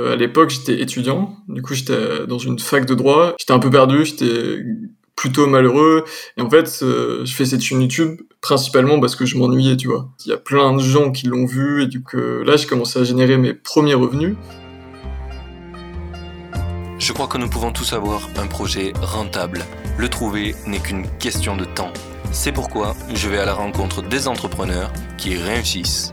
à l'époque, j'étais étudiant. Du coup, j'étais dans une fac de droit. J'étais un peu perdu. J'étais plutôt malheureux. Et en fait, euh, je fais cette chaîne YouTube principalement parce que je m'ennuyais, tu vois. Il y a plein de gens qui l'ont vu et du coup, là, j'ai commencé à générer mes premiers revenus. Je crois que nous pouvons tous avoir un projet rentable. Le trouver n'est qu'une question de temps. C'est pourquoi je vais à la rencontre des entrepreneurs qui réussissent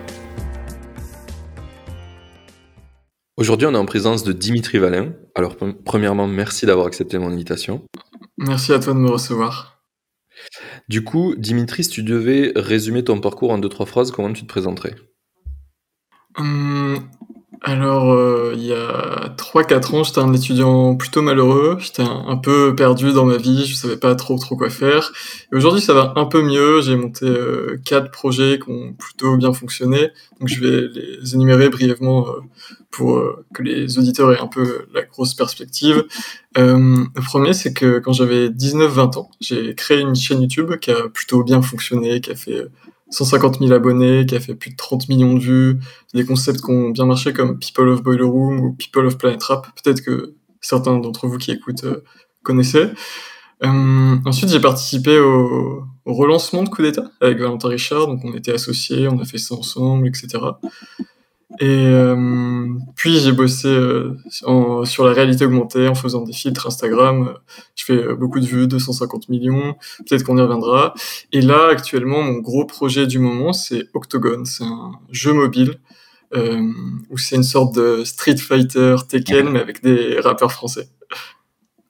Aujourd'hui, on est en présence de Dimitri Valin. Alors, premièrement, merci d'avoir accepté mon invitation. Merci à toi de me recevoir. Du coup, Dimitri, si tu devais résumer ton parcours en deux, trois phrases, comment tu te présenterais? Hum, alors, euh, il y a 3-4 ans, j'étais un étudiant plutôt malheureux. J'étais un, peu perdu dans ma vie, je savais pas trop trop quoi faire. Et aujourd'hui, ça va un peu mieux. J'ai monté euh, quatre projets qui ont plutôt bien fonctionné. Donc, je vais les énumérer brièvement euh, pour euh, que les auditeurs aient un peu la grosse perspective. le premier, c'est que quand j'avais 19-20 ans, j'ai créé une chaîne YouTube qui a plutôt bien fonctionné, qui a fait 150 000 abonnés, qui a fait plus de 30 millions de vues, des concepts qui ont bien marché comme People of Boiler Room ou People of Planet Rap, peut-être que certains d'entre vous qui écoutent euh, connaissaient. Euh, ensuite, j'ai participé au, au, relancement de Coup d'État avec Valentin Richard, donc on était associés, on a fait ça ensemble, etc. Et euh, puis j'ai bossé euh, sur la réalité augmentée en faisant des filtres Instagram. Je fais euh, beaucoup de vues, 250 millions. Peut-être qu'on y reviendra. Et là, actuellement, mon gros projet du moment, c'est Octogone. C'est un jeu mobile euh, où c'est une sorte de Street Fighter Tekken, mais avec des rappeurs français.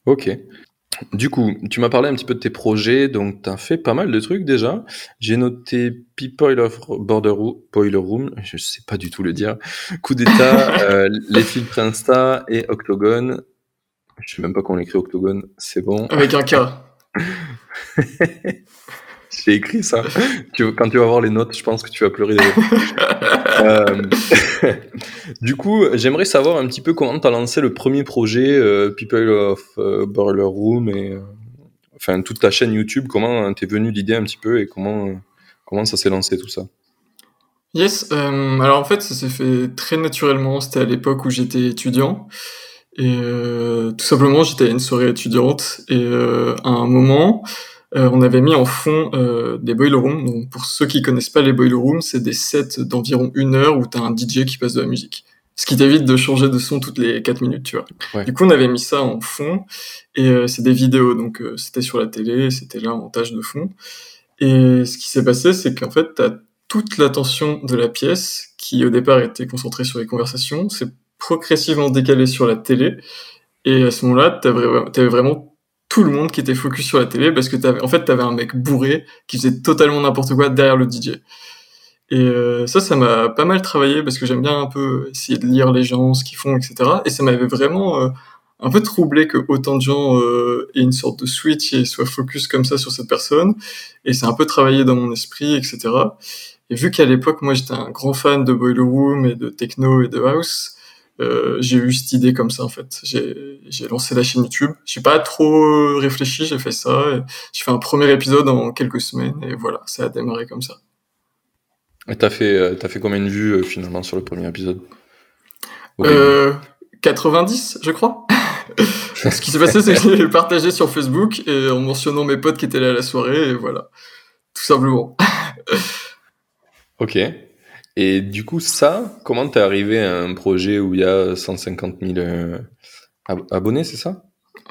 Ok. Du coup, tu m'as parlé un petit peu de tes projets, donc tu as fait pas mal de trucs déjà. J'ai noté People of Border Boiler Room, je sais pas du tout le dire, Coup d'État, euh, Les Filtres Insta et Octogone. Je sais même pas comment on écrit Octogone, c'est bon. Avec un K. J'ai écrit ça. quand tu vas voir les notes, je pense que tu vas pleurer. euh, du coup, j'aimerais savoir un petit peu comment tu as lancé le premier projet euh, People of euh, Boiler Room et euh, enfin toute ta chaîne YouTube. Comment t'es venu l'idée un petit peu et comment comment ça s'est lancé tout ça? Yes. alors en fait, ça s'est fait très naturellement. C'était à l'époque où j'étais étudiant. Et tout simplement, j'étais à une soirée étudiante et à un moment, euh, on avait mis en fond euh, des boiler rooms. Donc, pour ceux qui connaissent pas les boiler rooms, c'est des sets d'environ une heure où tu as un DJ qui passe de la musique. Ce qui t'évite de changer de son toutes les 4 minutes, tu vois. Du coup, on avait mis ça en fond, et euh, c'est des vidéos, donc c'était sur la télé, c'était là en tâche de fond. Et ce qui s'est passé, c'est qu'en fait, tu as toute l'attention de la pièce, qui au départ était concentrée sur les conversations, c'est progressivement décalé sur la télé, et à ce moment-là, tu avais vraiment tout le monde qui était focus sur la télé parce que t'avais, en fait, t'avais un mec bourré qui faisait totalement n'importe quoi derrière le DJ. Et euh, ça, ça m'a pas mal travaillé parce que j'aime bien un peu essayer de lire les gens, ce qu'ils font, etc. Et ça m'avait vraiment euh, un peu troublé que autant de gens euh, aient une sorte de switch et soient focus comme ça sur cette personne. Et c'est un peu travaillé dans mon esprit, etc. Et vu qu'à l'époque, moi, j'étais un grand fan de Boiler Room et de techno et de house, euh, j'ai eu cette idée comme ça en fait. J'ai lancé la chaîne YouTube. J'ai pas trop réfléchi, j'ai fait ça. J'ai fait un premier épisode en quelques semaines et voilà, ça a démarré comme ça. Et t'as fait, euh, as fait combien de vues euh, finalement sur le premier épisode? Euh, 90, je crois. Ce qui s'est passé, c'est que j'ai partagé sur Facebook et en mentionnant mes potes qui étaient là à la soirée et voilà, tout simplement. ok. Et du coup, ça, comment t'es arrivé à un projet où il y a 150 000 euh, abonnés, c'est ça?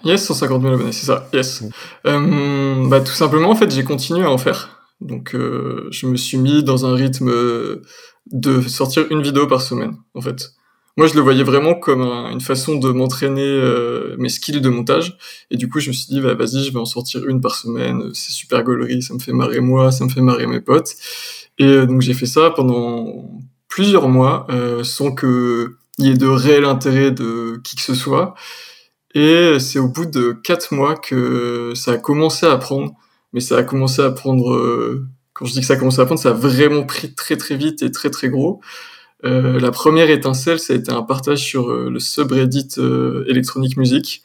Yes, 150 000 abonnés, c'est ça, yes. Euh, bah, tout simplement, en fait, j'ai continué à en faire. Donc, euh, je me suis mis dans un rythme de sortir une vidéo par semaine, en fait. Moi, je le voyais vraiment comme une façon de m'entraîner mes skills de montage. Et du coup, je me suis dit, bah, vas-y, je vais en sortir une par semaine. C'est super gaulerie, ça me fait marrer moi, ça me fait marrer mes potes. Et euh, donc j'ai fait ça pendant plusieurs mois euh, sans qu'il y ait de réel intérêt de qui que ce soit. Et c'est au bout de quatre mois que ça a commencé à prendre. Mais ça a commencé à prendre. euh, quand je dis que ça a commencé à prendre, ça a vraiment pris très très vite et très très gros. La première étincelle, ça a été un partage sur le subreddit électronique musique.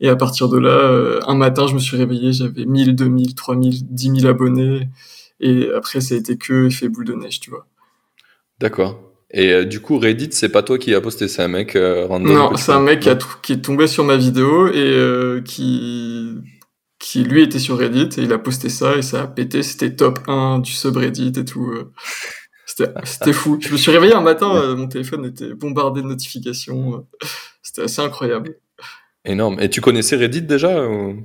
Et à partir de là, un matin, je me suis réveillé, j'avais 1000, 2000, 3000, 10 000 abonnés. Et après, ça a été que effet boule de neige, tu vois. D'accord. Et euh, du coup, Reddit, c'est pas toi qui as posté, c'est un mec euh, random. Non, c'est un mec qui, a qui est tombé sur ma vidéo et euh, qui, qui lui était sur Reddit et il a posté ça et ça a pété. C'était top 1 du subreddit et tout. C'était fou. Je me suis réveillé un matin, mon téléphone était bombardé de notifications. C'était assez incroyable. Énorme. Et tu connaissais Reddit déjà ou-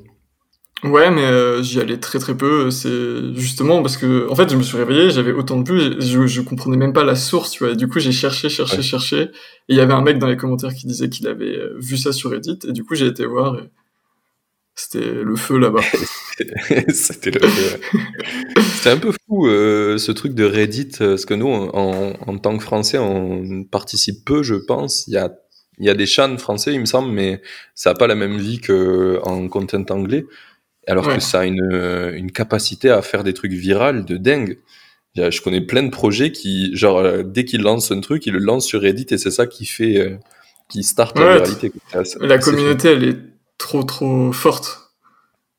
Ouais, mais euh, j'y allais très très peu. C'est justement parce que, en fait, je me suis réveillé, j'avais autant de et je, je comprenais même pas la source, tu vois. Et du coup, j'ai cherché, cherché, Ouais. cherché. Et il y avait un mec dans les commentaires qui disait qu'il avait euh, vu ça sur Reddit. Et du coup, j'ai été voir. et C'était le feu là-bas. C'était le- C'était un peu fou euh, ce truc de Reddit, euh, parce que nous, en, en tant que Français, on participe peu, je pense. Il y a, il y a des chans français, il me semble, mais ça n'a pas la même vie qu'en content anglais. Alors Ouais. que ça a une, une capacité à faire des trucs virales de dingue. Je connais plein de projets qui, genre, euh, dès qu'ils lancent un truc, ils le lancent sur Reddit et c'est ça qui fait, euh, qui start la viralité. assez- La assez communauté, elle est trop trop forte.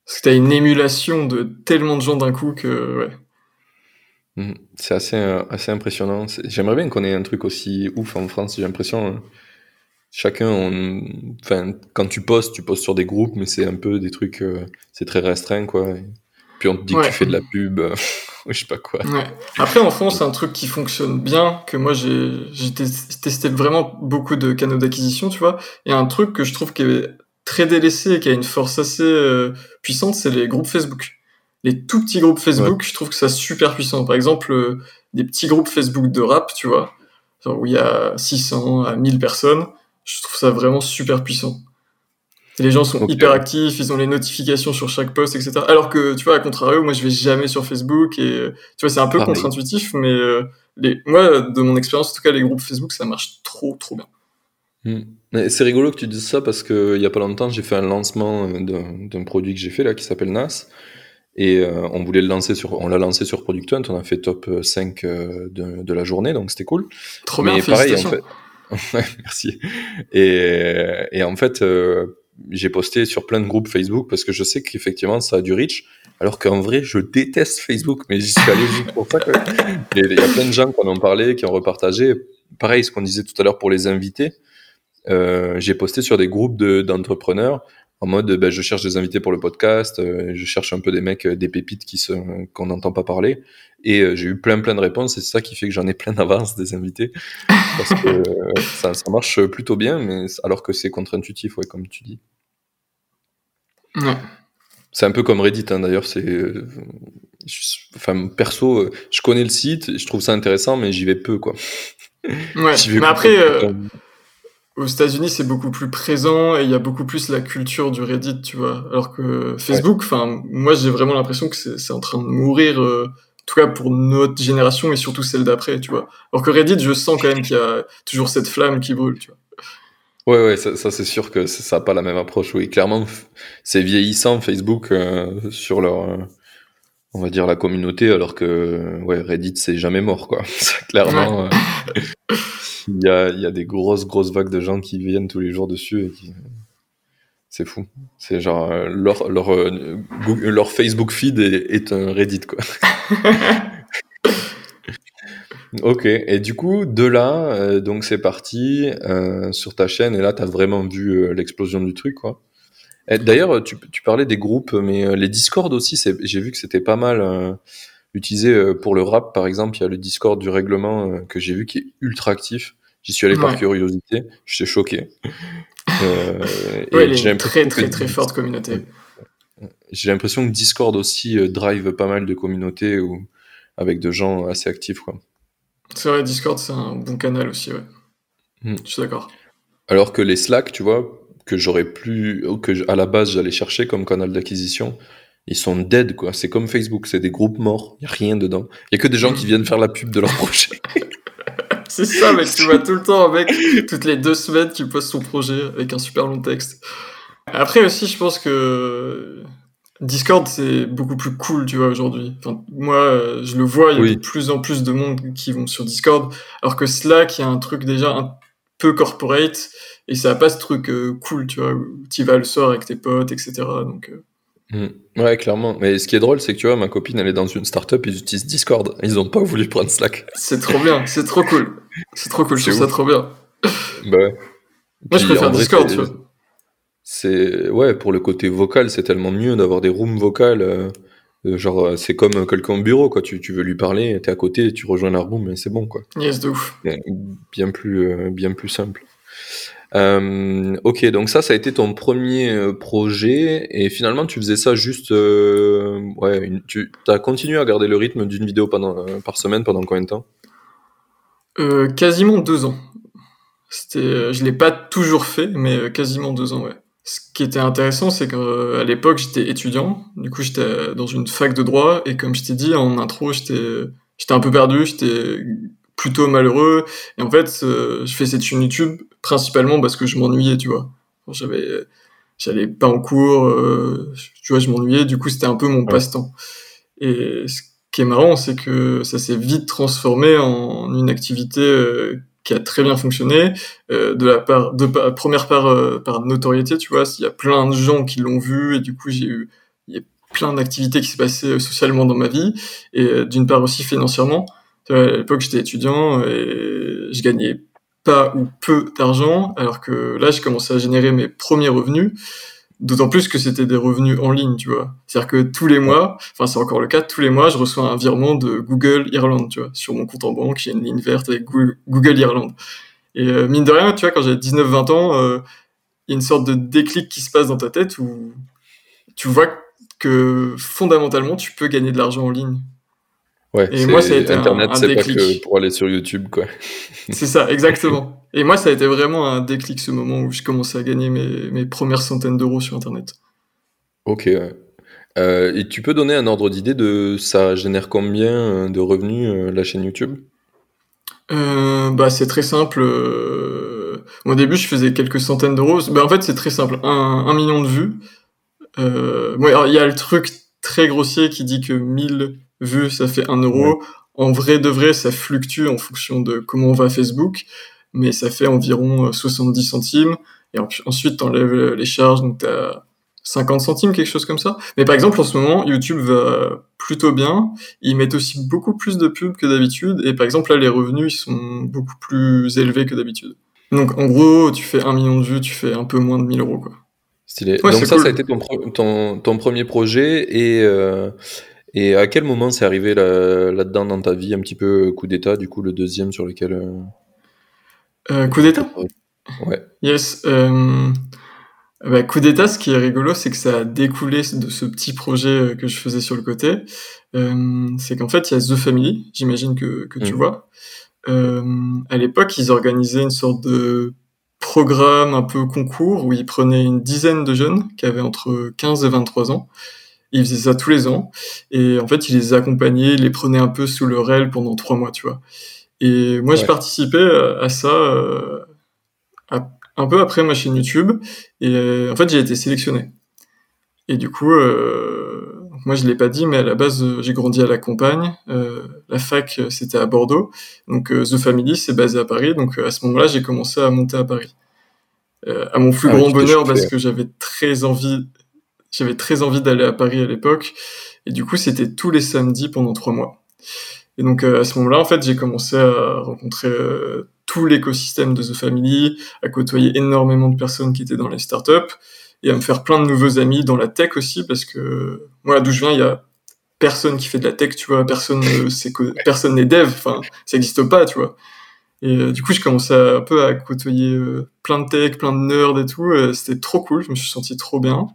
Parce que t'as une émulation de tellement de gens d'un coup que, ouais. Mhm. C'est assez, euh, assez impressionnant. J'aimerais bien qu'on ait un truc aussi ouf en France. J'ai l'impression, euh, chacun, on... enfin, quand tu postes, tu postes sur des groupes, mais c'est un peu des trucs, euh, c'est très restreint, quoi. Et puis on te dit que tu fais de la pub, euh, je sais pas quoi. Ouais. Après, en France, un truc qui fonctionne bien, que moi j'ai j'ai tes- testé vraiment beaucoup de canaux d'acquisition, tu vois. Et un truc que je trouve qui est très délaissé et qui a une force assez euh, puissante, c'est les groupes Facebook. Les tout petits groupes Facebook, je trouve que ça super puissant. Par exemple, euh, des petits groupes Facebook de rap, tu vois, où il y a 600 à 1000 personnes, je trouve ça vraiment super puissant. Et les gens sont Ok. hyper actifs, ils ont les notifications sur chaque post, etc. Alors que, tu vois, à contrario, moi je vais jamais sur Facebook et tu vois, c'est un peu contre-intuitif, mais euh, les... moi, de mon expérience, en tout cas, les groupes Facebook, ça marche trop, trop bien. Mais C'est rigolo que tu dises ça parce que il y a pas longtemps, j'ai fait un lancement euh, d'un produit que j'ai fait là qui s'appelle NAS. Et euh, on voulait le lancer sur, on l'a lancé sur Product Hunt, on a fait top euh, 5 euh, de, de la journée, donc c'était cool. Trop bien, pareil, en fait. Merci. Et, et en fait, euh, j'ai posté sur plein de groupes Facebook parce que je sais qu'effectivement, ça a du reach. Alors qu'en vrai, je déteste Facebook, mais j'y suis allé juste pour ça. Il y a plein de gens qui en ont parlé, qui ont repartagé. Pareil, ce qu'on disait tout à l'heure pour les invités. Euh, j'ai posté sur des groupes de- d'entrepreneurs en mode ben, je cherche des invités pour le podcast, euh, je cherche un peu des mecs, euh, des pépites qui qu'on n'entend pas parler. Et euh, j'ai eu plein plein de réponses et c'est ça qui fait que j'en ai plein d'avance des invités. Parce que euh, ça, ça marche plutôt bien, mais alors que c'est contre-intuitif, ouais, comme tu dis. Ouais. C'est un peu comme Reddit, hein, d'ailleurs. C'est, euh, enfin, perso, je connais le site, je trouve ça intéressant, mais j'y vais peu, quoi. Ouais. J'y vais Mais après, euh, aux États-Unis, c'est beaucoup plus présent et il y a beaucoup plus la culture du Reddit, tu vois. Alors que Facebook, enfin, moi, j'ai vraiment l'impression que c'est en train de mourir, euh, tout cas pour notre génération et surtout celle d'après, tu vois. Alors que Reddit, je sens quand même qu'il y a toujours cette flamme qui brûle, tu vois. Ouais, ouais, ça, ça, c'est sûr que ça n'a pas la même approche. Oui, clairement, c'est vieillissant Facebook euh, sur leur, euh, on va dire la communauté, alors que ouais, Reddit c'est jamais mort, quoi. Clairement, euh, il y a, il y a des grosses, grosses vagues de gens qui viennent tous les jours dessus et qui, c'est fou. C'est genre euh, leur, leur, euh, Google- leur Facebook feed est, est un Reddit, quoi. Ok, et du coup, de là, euh, donc c'est parti euh, sur ta chaîne, et là, tu as vraiment vu euh, l'explosion du truc, quoi. D'ailleurs, tu, tu parlais des groupes, mais les Discord aussi, j'ai vu que c'était pas mal utilisé pour le rap, par exemple. Il y a le Discord du règlement que j'ai vu qui est ultra actif. J'y suis allé par curiosité, j'étais choqué. Euh, et Ouais, il y j'ai a une très, très, très forte communauté. J'ai l'impression que Discord aussi euh, drive pas mal de communautés ou avec de gens assez actifs, quoi. C'est vrai, Discord, c'est un bon canal aussi, ouais. Hmm. Je suis d'accord. Alors que les Slack, tu vois, que j'aurais plus, que à la base j'allais chercher comme canal d'acquisition, ils sont dead, quoi. C'est comme Facebook, c'est des groupes morts, il a rien dedans. Il y a que des gens qui viennent faire la pub de leur projet. C'est ça, mec, tu vois tout le temps, mec, toutes les deux semaines, tu postes ton projet avec un super long texte. Après aussi, je pense que Discord, c'est beaucoup plus cool, tu vois, aujourd'hui. Enfin, moi, euh, je le vois, il y a Oui. de plus en plus de monde qui vont sur Discord, alors que Slack, il y a un truc déjà un peu corporate, et ça a pas ce truc euh, cool, tu vois, où tu vas le soir avec tes potes, etc. Donc, euh, Mm. Ouais, clairement. Mais ce qui est drôle, c'est que tu vois, ma copine, elle est dans une startup, ils utilisent Discord. Ils ont pas voulu prendre Slack. c'est trop bien, c'est trop cool. C'est trop cool, je trouve ça trop bien. Bah ouais. Moi, je préfère vrai, Discord, c'est- tu vois. C'est ouais pour le côté vocal, c'est tellement mieux d'avoir des rooms vocales. euh, euh, genre euh, c'est comme quelqu'un au bureau quoi. Tu, tu veux lui parler, t'es à côté, tu rejoins la room et c'est bon quoi. Yes, de ouf. Bien, bien plus euh, bien plus simple. Euh, ok donc ça ça a été ton premier euh, projet et finalement tu faisais ça juste euh, ouais tu as continué à garder le rythme d'une vidéo par semaine pendant combien de temps? Quasiment deux ans. C'était, je l'ai pas toujours fait, mais quasiment deux ans, ouais. Ce qui était intéressant, c'est qu'à l'époque, j'étais étudiant. Du coup, j'étais dans une fac de droit. Et comme je t'ai dit en intro, j'étais, j'étais un peu perdu, j'étais plutôt malheureux. Et en fait, euh, je fais cette chaîne YouTube principalement parce que je m'ennuyais, tu vois. J'avais, j'allais pas en cours, euh, tu vois, je m'ennuyais. Du coup, c'était un peu mon passe-temps. Et ce qui est marrant, c'est que ça s'est vite transformé en une activité euh, qui a très bien fonctionné. Euh, de la part, de pa- première part par notoriété, tu vois, il y a plein de gens qui l'ont vu et du coup j'ai eu, il y a plein d'activités qui s'est passées socialement dans ma vie et d'une part aussi financièrement. À l'époque j'étais étudiant et je gagnais pas ou peu d'argent, alors que là j'ai commencé à générer mes premiers revenus. D'autant plus que c'était des revenus en ligne, tu vois. C'est-à-dire que tous les mois, enfin c'est encore le cas, tous les mois, je reçois un virement de Google Irlande, tu vois. Sur mon compte en banque, j'ai une ligne verte avec Goo- Google Irlande. Et euh, mine de rien, tu vois, quand j'avais 19-20 ans, euh, il y a une sorte de déclic qui se passe dans ta tête où tu vois que fondamentalement, tu peux gagner de l'argent en ligne. Ouais. Et moi, ça a été un- Internet, un c'est pas déclic. que pour aller sur YouTube quoi. C'est ça, exactement. Et moi, ça a été vraiment un déclic ce moment où je commençais à gagner mes, mes premières centaines d'euros sur Internet. Ok. Euh, et tu peux donner un ordre d'idée de ça génère combien euh, de revenus euh, la chaîne YouTube? Euh, bah, c'est très simple. Au début, je faisais quelques centaines d'euros. Bah, en fait, c'est très simple. Un, un million de vues. Ouais, il y a le truc très grossier qui dit que 1000 vues, ça fait 1 euro. En vrai de vrai, ça fluctue en fonction de comment on va Facebook. Mais ça fait environ euh, 70 centimes. Et en- ensuite, t'enlèves les charges, donc t'as 50 centimes, quelque chose comme ça. Mais par exemple, en ce moment, YouTube va plutôt bien. Ils mettent aussi beaucoup plus de pubs que d'habitude. Et par exemple, là, les revenus, ils sont beaucoup plus élevés que d'habitude. Donc, en gros, tu fais un million de vues, tu fais un peu moins de 1000 euros, quoi. Stylé. Ouais, Donc ça, cool. ça a été ton, pre- ton, ton premier projet et, euh, et à quel moment c'est arrivé là- là-dedans dans ta vie, un petit peu euh, coup d'état, du coup le deuxième sur lequel... euh, Euh, coup d'état? Ouais. Yes. Euh... Bah, coup d'état, ce qui est rigolo, c'est que ça a découlé de ce petit projet que je faisais sur le côté. Euh, c'est qu'en fait, il y a The Family, j'imagine que, que tu Mhm. vois. À l'époque, ils organisaient une sorte de programme un peu concours où ils prenaient une dizaine de jeunes qui avaient entre 15 et 23 ans. Ils faisaient ça tous les ans. Et en fait, ils les accompagnaient, ils les prenaient un peu sous leur aile pendant trois mois, tu vois. Et moi, je Ouais. participais à à ça euh, à- un peu après ma chaîne YouTube. Et euh, en fait, j'ai été sélectionné. Et du coup, euh, moi, je l'ai pas dit, mais à la base, euh, j'ai grandi à la campagne. Euh, la fac, euh, c'était à Bordeaux. Donc, euh, The Family, c'est basé à Paris. Donc, euh, à ce moment-là, j'ai commencé à monter à Paris. Euh, à mon plus Ah, grand bonheur, parce que j'avais très envie, j'avais très envie d'aller à Paris à l'époque. Et du coup, c'était tous les samedis pendant trois mois. Et donc, euh, à ce moment-là, en fait, j'ai commencé à rencontrer euh, tout l'écosystème de The Family, à côtoyer énormément de personnes qui étaient dans les startups et à me faire plein de nouveaux amis dans la tech aussi, parce que moi, d'où je viens, il y a personne qui fait de la tech, tu vois, personne, c'est que personne n'est dev, enfin, ça n'existe pas, tu vois. Et euh, du coup, je commençais un peu à côtoyer euh, plein de tech, plein de nerds et tout. euh, C'était trop cool, je me suis senti trop bien.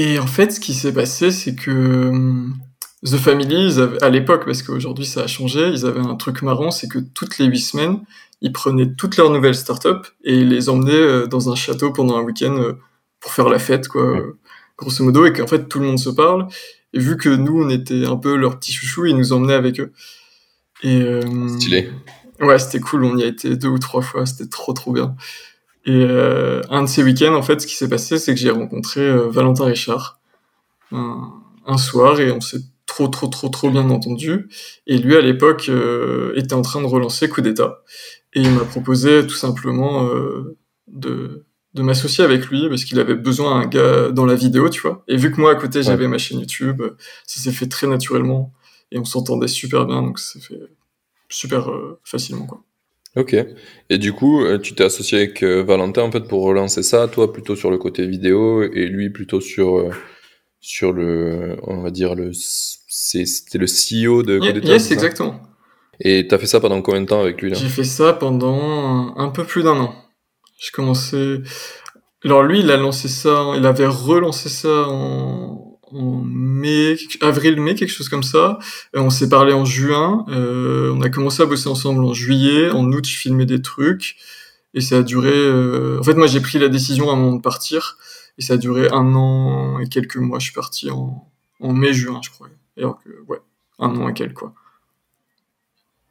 Et en fait, ce qui s'est passé, c'est que hum, The Family, ils avaient- à l'époque, parce qu'aujourd'hui ça a changé, ils avaient un truc marrant, c'est que toutes les huit semaines, ils prenaient toutes leurs nouvelles startups et ils les emmenaient euh, dans un château pendant un week-end euh, pour faire la fête, quoi, Ouais. euh, grosso modo, et qu'en fait tout le monde se parle. Et vu que nous, on était un peu leurs petits chouchous, ils nous emmenaient avec eux. Et, euh, Stylé. Ouais, c'était cool, on y a été deux ou trois fois, c'était trop trop bien. Et un de ces week-ends, en fait, ce qui s'est passé, c'est que j'ai rencontré Valentin Richard un, un, soir et on s'est trop, trop, trop, trop bien entendu. Et lui, à l'époque, était en train de relancer Coup d'État. Et il m'a proposé tout simplement de, de m'associer avec lui parce qu'il avait besoin d'un gars dans la vidéo, tu vois. Et vu que moi, à côté, j'avais ma chaîne YouTube, ça s'est fait très naturellement et on s'entendait super bien, donc ça s'est fait super euh, facilement, quoi. Ok. Et du coup, euh, tu t'es associé avec euh, Valentin en fait pour relancer ça, toi plutôt sur le côté vidéo et lui plutôt sur sur le, on va dire le, c'était le CEO de Yes, exactement. Et t'as fait ça pendant combien de temps avec lui là? J'ai fait ça pendant un peu plus d'un an. J'ai commencé. Alors lui, il a lancé ça, il avait relancé ça en, en mai, avril-mai, quelque chose comme ça. Et on s'est parlé en juin. Euh, on a commencé à bosser ensemble en juillet. En août, je filmais des trucs. Et ça a duré. Euh... En fait, moi, j'ai pris la décision à un moment de partir. Et ça a duré un an et quelques mois. Je suis parti en, mai-juin, je crois. Et donc, ouais, un an et quelques, quoi.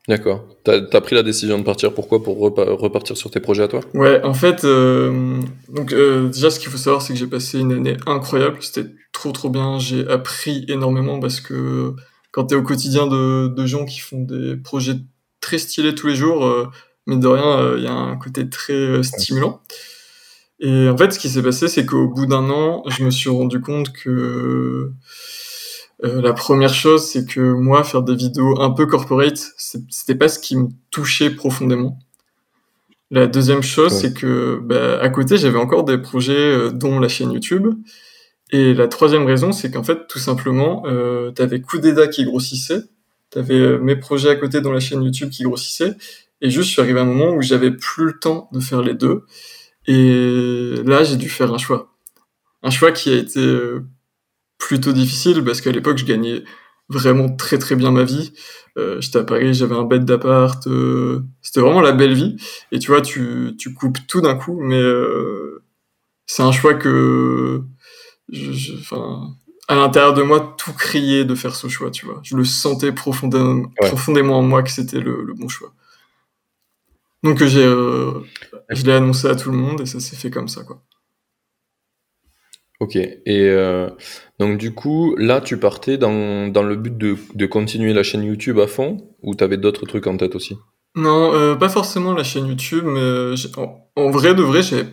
D'accord. T'as as pris la décision de partir pourquoi? Pour repartir sur tes projets à toi? Ouais, en fait, euh, donc euh, déjà ce qu'il faut savoir, c'est que j'ai passé une année incroyable. C'était trop trop bien. J'ai appris énormément parce que quand t'es au quotidien de, de, gens qui font des projets très stylés tous les jours, euh, mais de rien, il y a un côté très stimulant. Et en fait, ce qui s'est passé, c'est qu'au bout d'un an, je me suis rendu compte que euh, la première chose, c'est que moi, faire des vidéos un peu corporate, c'était pas ce qui me touchait profondément. La deuxième chose, c'est que bah, à côté, j'avais encore des projets, euh, dont la chaîne YouTube. Et la troisième raison, c'est qu'en fait, tout simplement, euh, t'avais Kudeda qui grossissait, t'avais euh, mes projets à côté, dont la chaîne YouTube qui grossissait, et juste, je suis arrivé à un moment où j'avais plus le temps de faire les deux. Et là, j'ai dû faire un choix. Un choix qui a été plutôt difficile parce qu'à l'époque, je gagnais vraiment très très bien ma vie. Euh, J'étais à Paris, j'avais un bête d'appart, euh, c'était vraiment la belle vie. Et tu vois, tu, tu coupes tout d'un coup, mais euh, c'est un choix que, je, à l'intérieur de moi, tout criait de faire ce choix, tu vois. Je le sentais profondément, profondément en moi que c'était le, le, bon choix. Donc j'ai, je l'ai annoncé à tout le monde et ça s'est fait comme ça, quoi. Ok. Et euh, donc du coup, là, tu partais dans, dans le but de, de continuer la chaîne YouTube à fond ou tu avais d'autres trucs en tête aussi? Non, euh, pas forcément la chaîne YouTube, mais euh, en, vrai de vrai, j'avais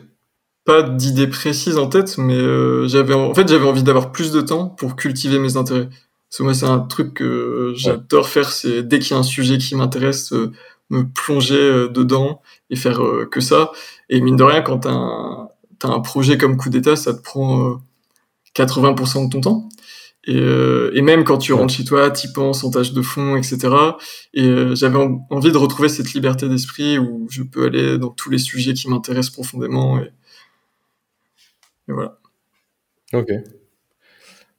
pas d'idée précise en tête, mais euh, j'avais en fait j'avais envie d'avoir plus de temps pour cultiver mes intérêts. Parce que moi, c'est un truc que j'adore faire, c'est dès qu'il y a un sujet qui m'intéresse, me plonger dedans et faire que ça. Et mine de rien, quand t'as un un projet comme coup d'état, ça te prend 80% euh, de ton temps. Et, euh, et, même quand tu rentres chez toi, tu penses en tâche de fond, etc. Et euh, j'avais envie de retrouver cette liberté d'esprit où je peux aller dans tous les sujets qui m'intéressent profondément. Et, et, voilà. Ok.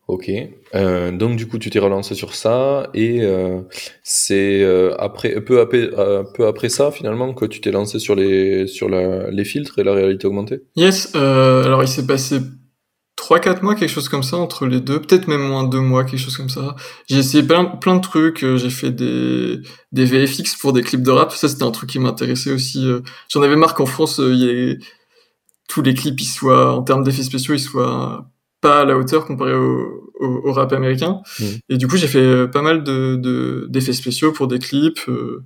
Ok. Euh, donc du coup, tu t'es relancé sur ça et euh, c'est après peu après peu après ça finalement que tu t'es lancé sur les sur les filtres et la réalité augmentée? Yes. alors il s'est passé 3-4 mois, quelque chose comme ça, entre les deux, peut-être même moins deux mois, quelque chose comme ça. J'ai essayé plein, plein de trucs, j'ai fait des, des VFX pour des clips de rap, ça c'était un truc qui m'intéressait aussi. J'en avais marre qu'en France, il y ait tous les clips, ils soient, en termes d'effets spéciaux, ils soient pas à la hauteur comparé au, au, rap américain. Mmh. Et du coup, j'ai fait pas mal de, d'effets spéciaux pour des clips. Euh,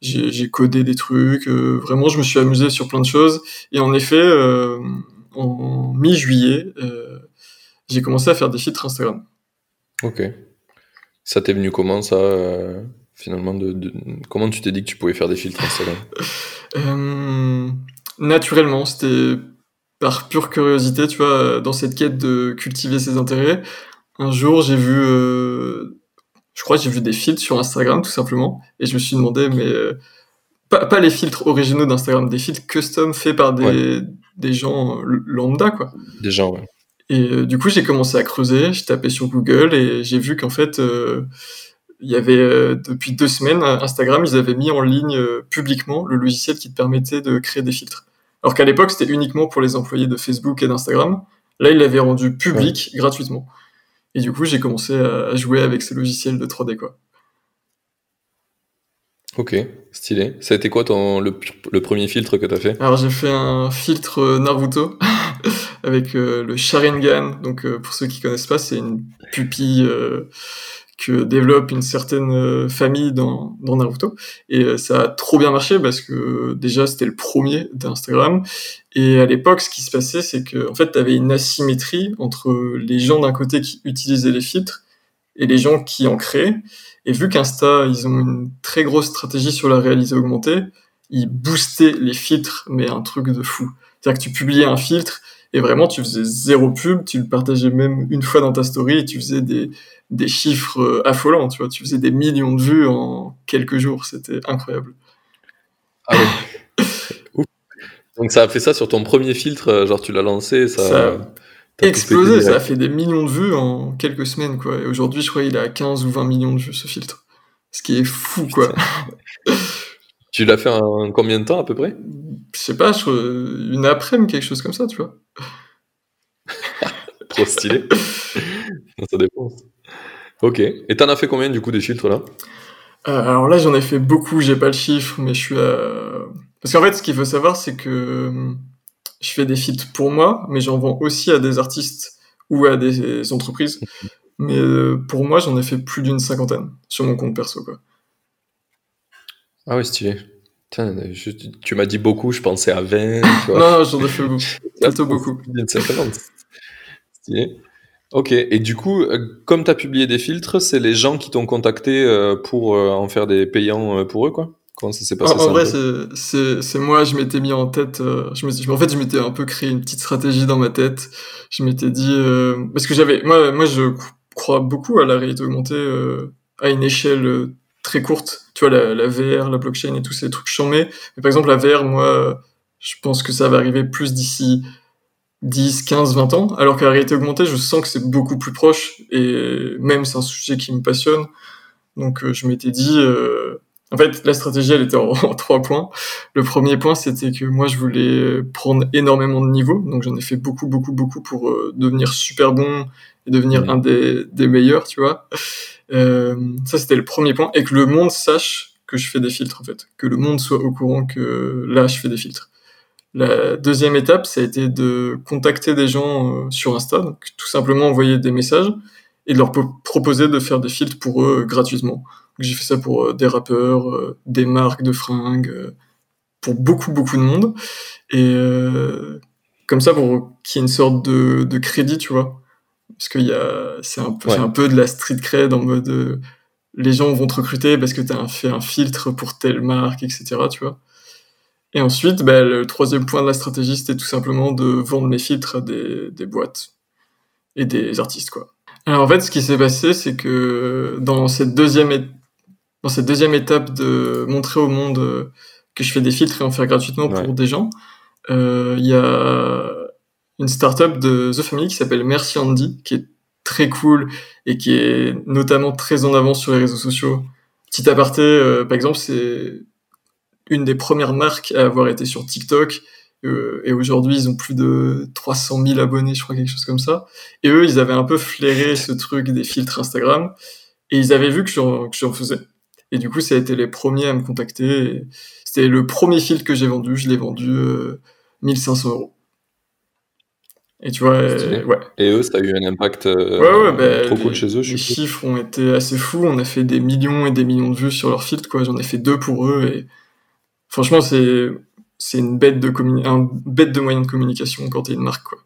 j'ai, codé des trucs. Euh, vraiment, je me suis amusé sur plein de choses. Et en effet, euh, en mi-juillet, j'ai commencé à faire des filtres Instagram. Ok. Ça t'est venu comment ça finalement de, comment tu t'es dit que tu pouvais faire des filtres Instagram? Naturellement, c'était par pure curiosité, tu vois, dans cette quête de cultiver ses intérêts. Un jour, j'ai vu, euh, je crois j'ai vu des filtres sur Instagram, tout simplement, et je me suis demandé, mais euh, pas, les filtres originaux d'Instagram, des filtres custom faits par des, des gens lambda, quoi. Des gens, ouais. Et euh, du coup, j'ai commencé à creuser, j'ai tapé sur Google et j'ai vu qu'en fait, il y avait depuis deux semaines, Instagram, ils avaient mis en ligne publiquement le logiciel qui te permettait de créer des filtres. Alors qu'à l'époque, c'était uniquement pour les employés de Facebook et d'Instagram. Là, il l'avait rendu public gratuitement. Et du coup, j'ai commencé à jouer avec ce logiciel de 3D, quoi. Ok, stylé. Ça a été quoi ton, le, le premier filtre que tu as fait? Alors j'ai fait un filtre Naruto avec euh, le Sharingan. Donc euh, pour ceux qui connaissent pas, c'est une pupille euh, développe une certaine famille dans, dans Naruto. Et ça a trop bien marché parce que déjà c'était le premier d'Instagram. Et à l'époque, ce qui se passait, c'est que en fait, tu avais une asymétrie entre les gens d'un côté qui utilisaient les filtres et les gens qui en créaient. Et vu qu'Insta, ils ont une très grosse stratégie sur la réalité augmentée, ils boostaient les filtres, mais un truc de fou. C'est-à-dire que tu publiais un filtre, et vraiment, tu faisais zéro pub, tu le partageais même une fois dans ta story, et tu faisais des, des chiffres euh, affolants, tu vois. Tu faisais des millions de vues en quelques jours, c'était incroyable. Ah ouais. Donc ça a fait ça sur ton premier filtre, euh, genre tu l'as lancé, ça... ça explosé, ça a fait des millions de vues en quelques semaines, quoi. Et aujourd'hui, je crois qu'il a 15 ou 20 millions de vues, ce filtre. Ce qui est fou, quoi. tu l'as fait en combien de temps, à peu près? Je sais pas, une après-midi, quelque chose comme ça, tu vois. Trop stylé. ça dépend. Ok. Et t'en as fait combien, du coup, des filtres, là? Euh, Alors là, j'en ai fait beaucoup, j'ai pas le chiffre, mais je suis à... Parce qu'en fait, ce qu'il faut savoir, c'est que je fais des feats pour moi, mais j'en vends aussi à des artistes ou à des entreprises. Mais euh, pour moi, j'en ai fait plus d'une cinquantaine sur mon compte perso. Quoi. Ah ouais, stylé. Tu m'as dit beaucoup, je pensais à 20. non, non, j'en ai fait beaucoup. Plutôt beaucoup. Stylé. Ok, et du coup, euh, comme tu as publié des filtres, c'est les gens qui t'ont contacté euh, pour en faire des payants pour eux, quoi? Comment ça s'est passé En, vrai, c'est moi, je m'étais mis en tête. Euh, je me, en fait, je m'étais un peu créé une petite stratégie dans ma tête. Je m'étais dit euh, parce que j'avais, moi, moi, je crois beaucoup à la réalité augmentée euh, à une échelle très courte. Tu vois, la, la, VR, la blockchain et tous ces trucs chambés. Mais par exemple, la VR, moi, je pense que ça va arriver plus d'ici 10, 15, 20 ans. Alors qu'à la réalité augmentée, je sens que c'est beaucoup plus proche. Et même, c'est un sujet qui me passionne. Donc, je m'étais dit en fait, la stratégie, elle était en, trois points. Le premier point, c'était que moi, je voulais prendre énormément de niveaux. Donc, j'en ai fait beaucoup, beaucoup, beaucoup pour euh, devenir super bon et devenir un des, des, meilleurs, tu vois. Euh, ça, c'était le premier point. Et que le monde sache que je fais des filtres, en fait. Que le monde soit au courant que là, je fais des filtres. La deuxième étape, ça a été de contacter des gens euh, sur Insta. Donc, tout simplement envoyer des messages et de leur proposer de faire des filtres pour eux gratuitement. J'ai fait ça pour euh, des rappeurs, euh, des marques de fringues, euh, pour beaucoup, beaucoup de monde. Et comme ça, pour qu'il y ait une sorte de crédit, tu vois. Parce que c'est un, peu, un peu de la street cred en mode les gens vont te recruter parce que tu as fait un filtre pour telle marque, etc. Tu vois. Et ensuite, bah, le troisième point de la stratégie, c'était tout simplement de vendre mes filtres à des, des boîtes et des artistes. quoi. Alors en fait, ce qui s'est passé, c'est que dans cette deuxième dans cette deuxième étape de montrer au monde euh, que je fais des filtres et en faire gratuitement pour des gens, euh, il y a une startup de The Family qui s'appelle Merci Andy, qui est très cool et qui est notamment très en avance sur les réseaux sociaux. Petit aparté, euh, par exemple, c'est une des premières marques à avoir été sur TikTok. Euh, et aujourd'hui, ils ont plus de 300 000 abonnés, je crois, quelque chose comme ça. Et eux, ils avaient un peu flairé ce truc des filtres Instagram. Et ils avaient vu que j'en faisais. Et du coup, ça a été les premiers à me contacter. C'était le premier filtre que j'ai vendu. Je l'ai vendu 1500 euh, euros. Et tu vois, euh, ouais. Et eux, ça a eu un impact euh, bah, trop cool chez eux. Les chiffres ont été assez fous. On a fait des millions et des millions de vues sur leur filtre. Quoi. J'en ai fait deux pour eux. Et franchement, c'est c'est une bête de un bête de moyen de communication quand t'es une marque. Quoi.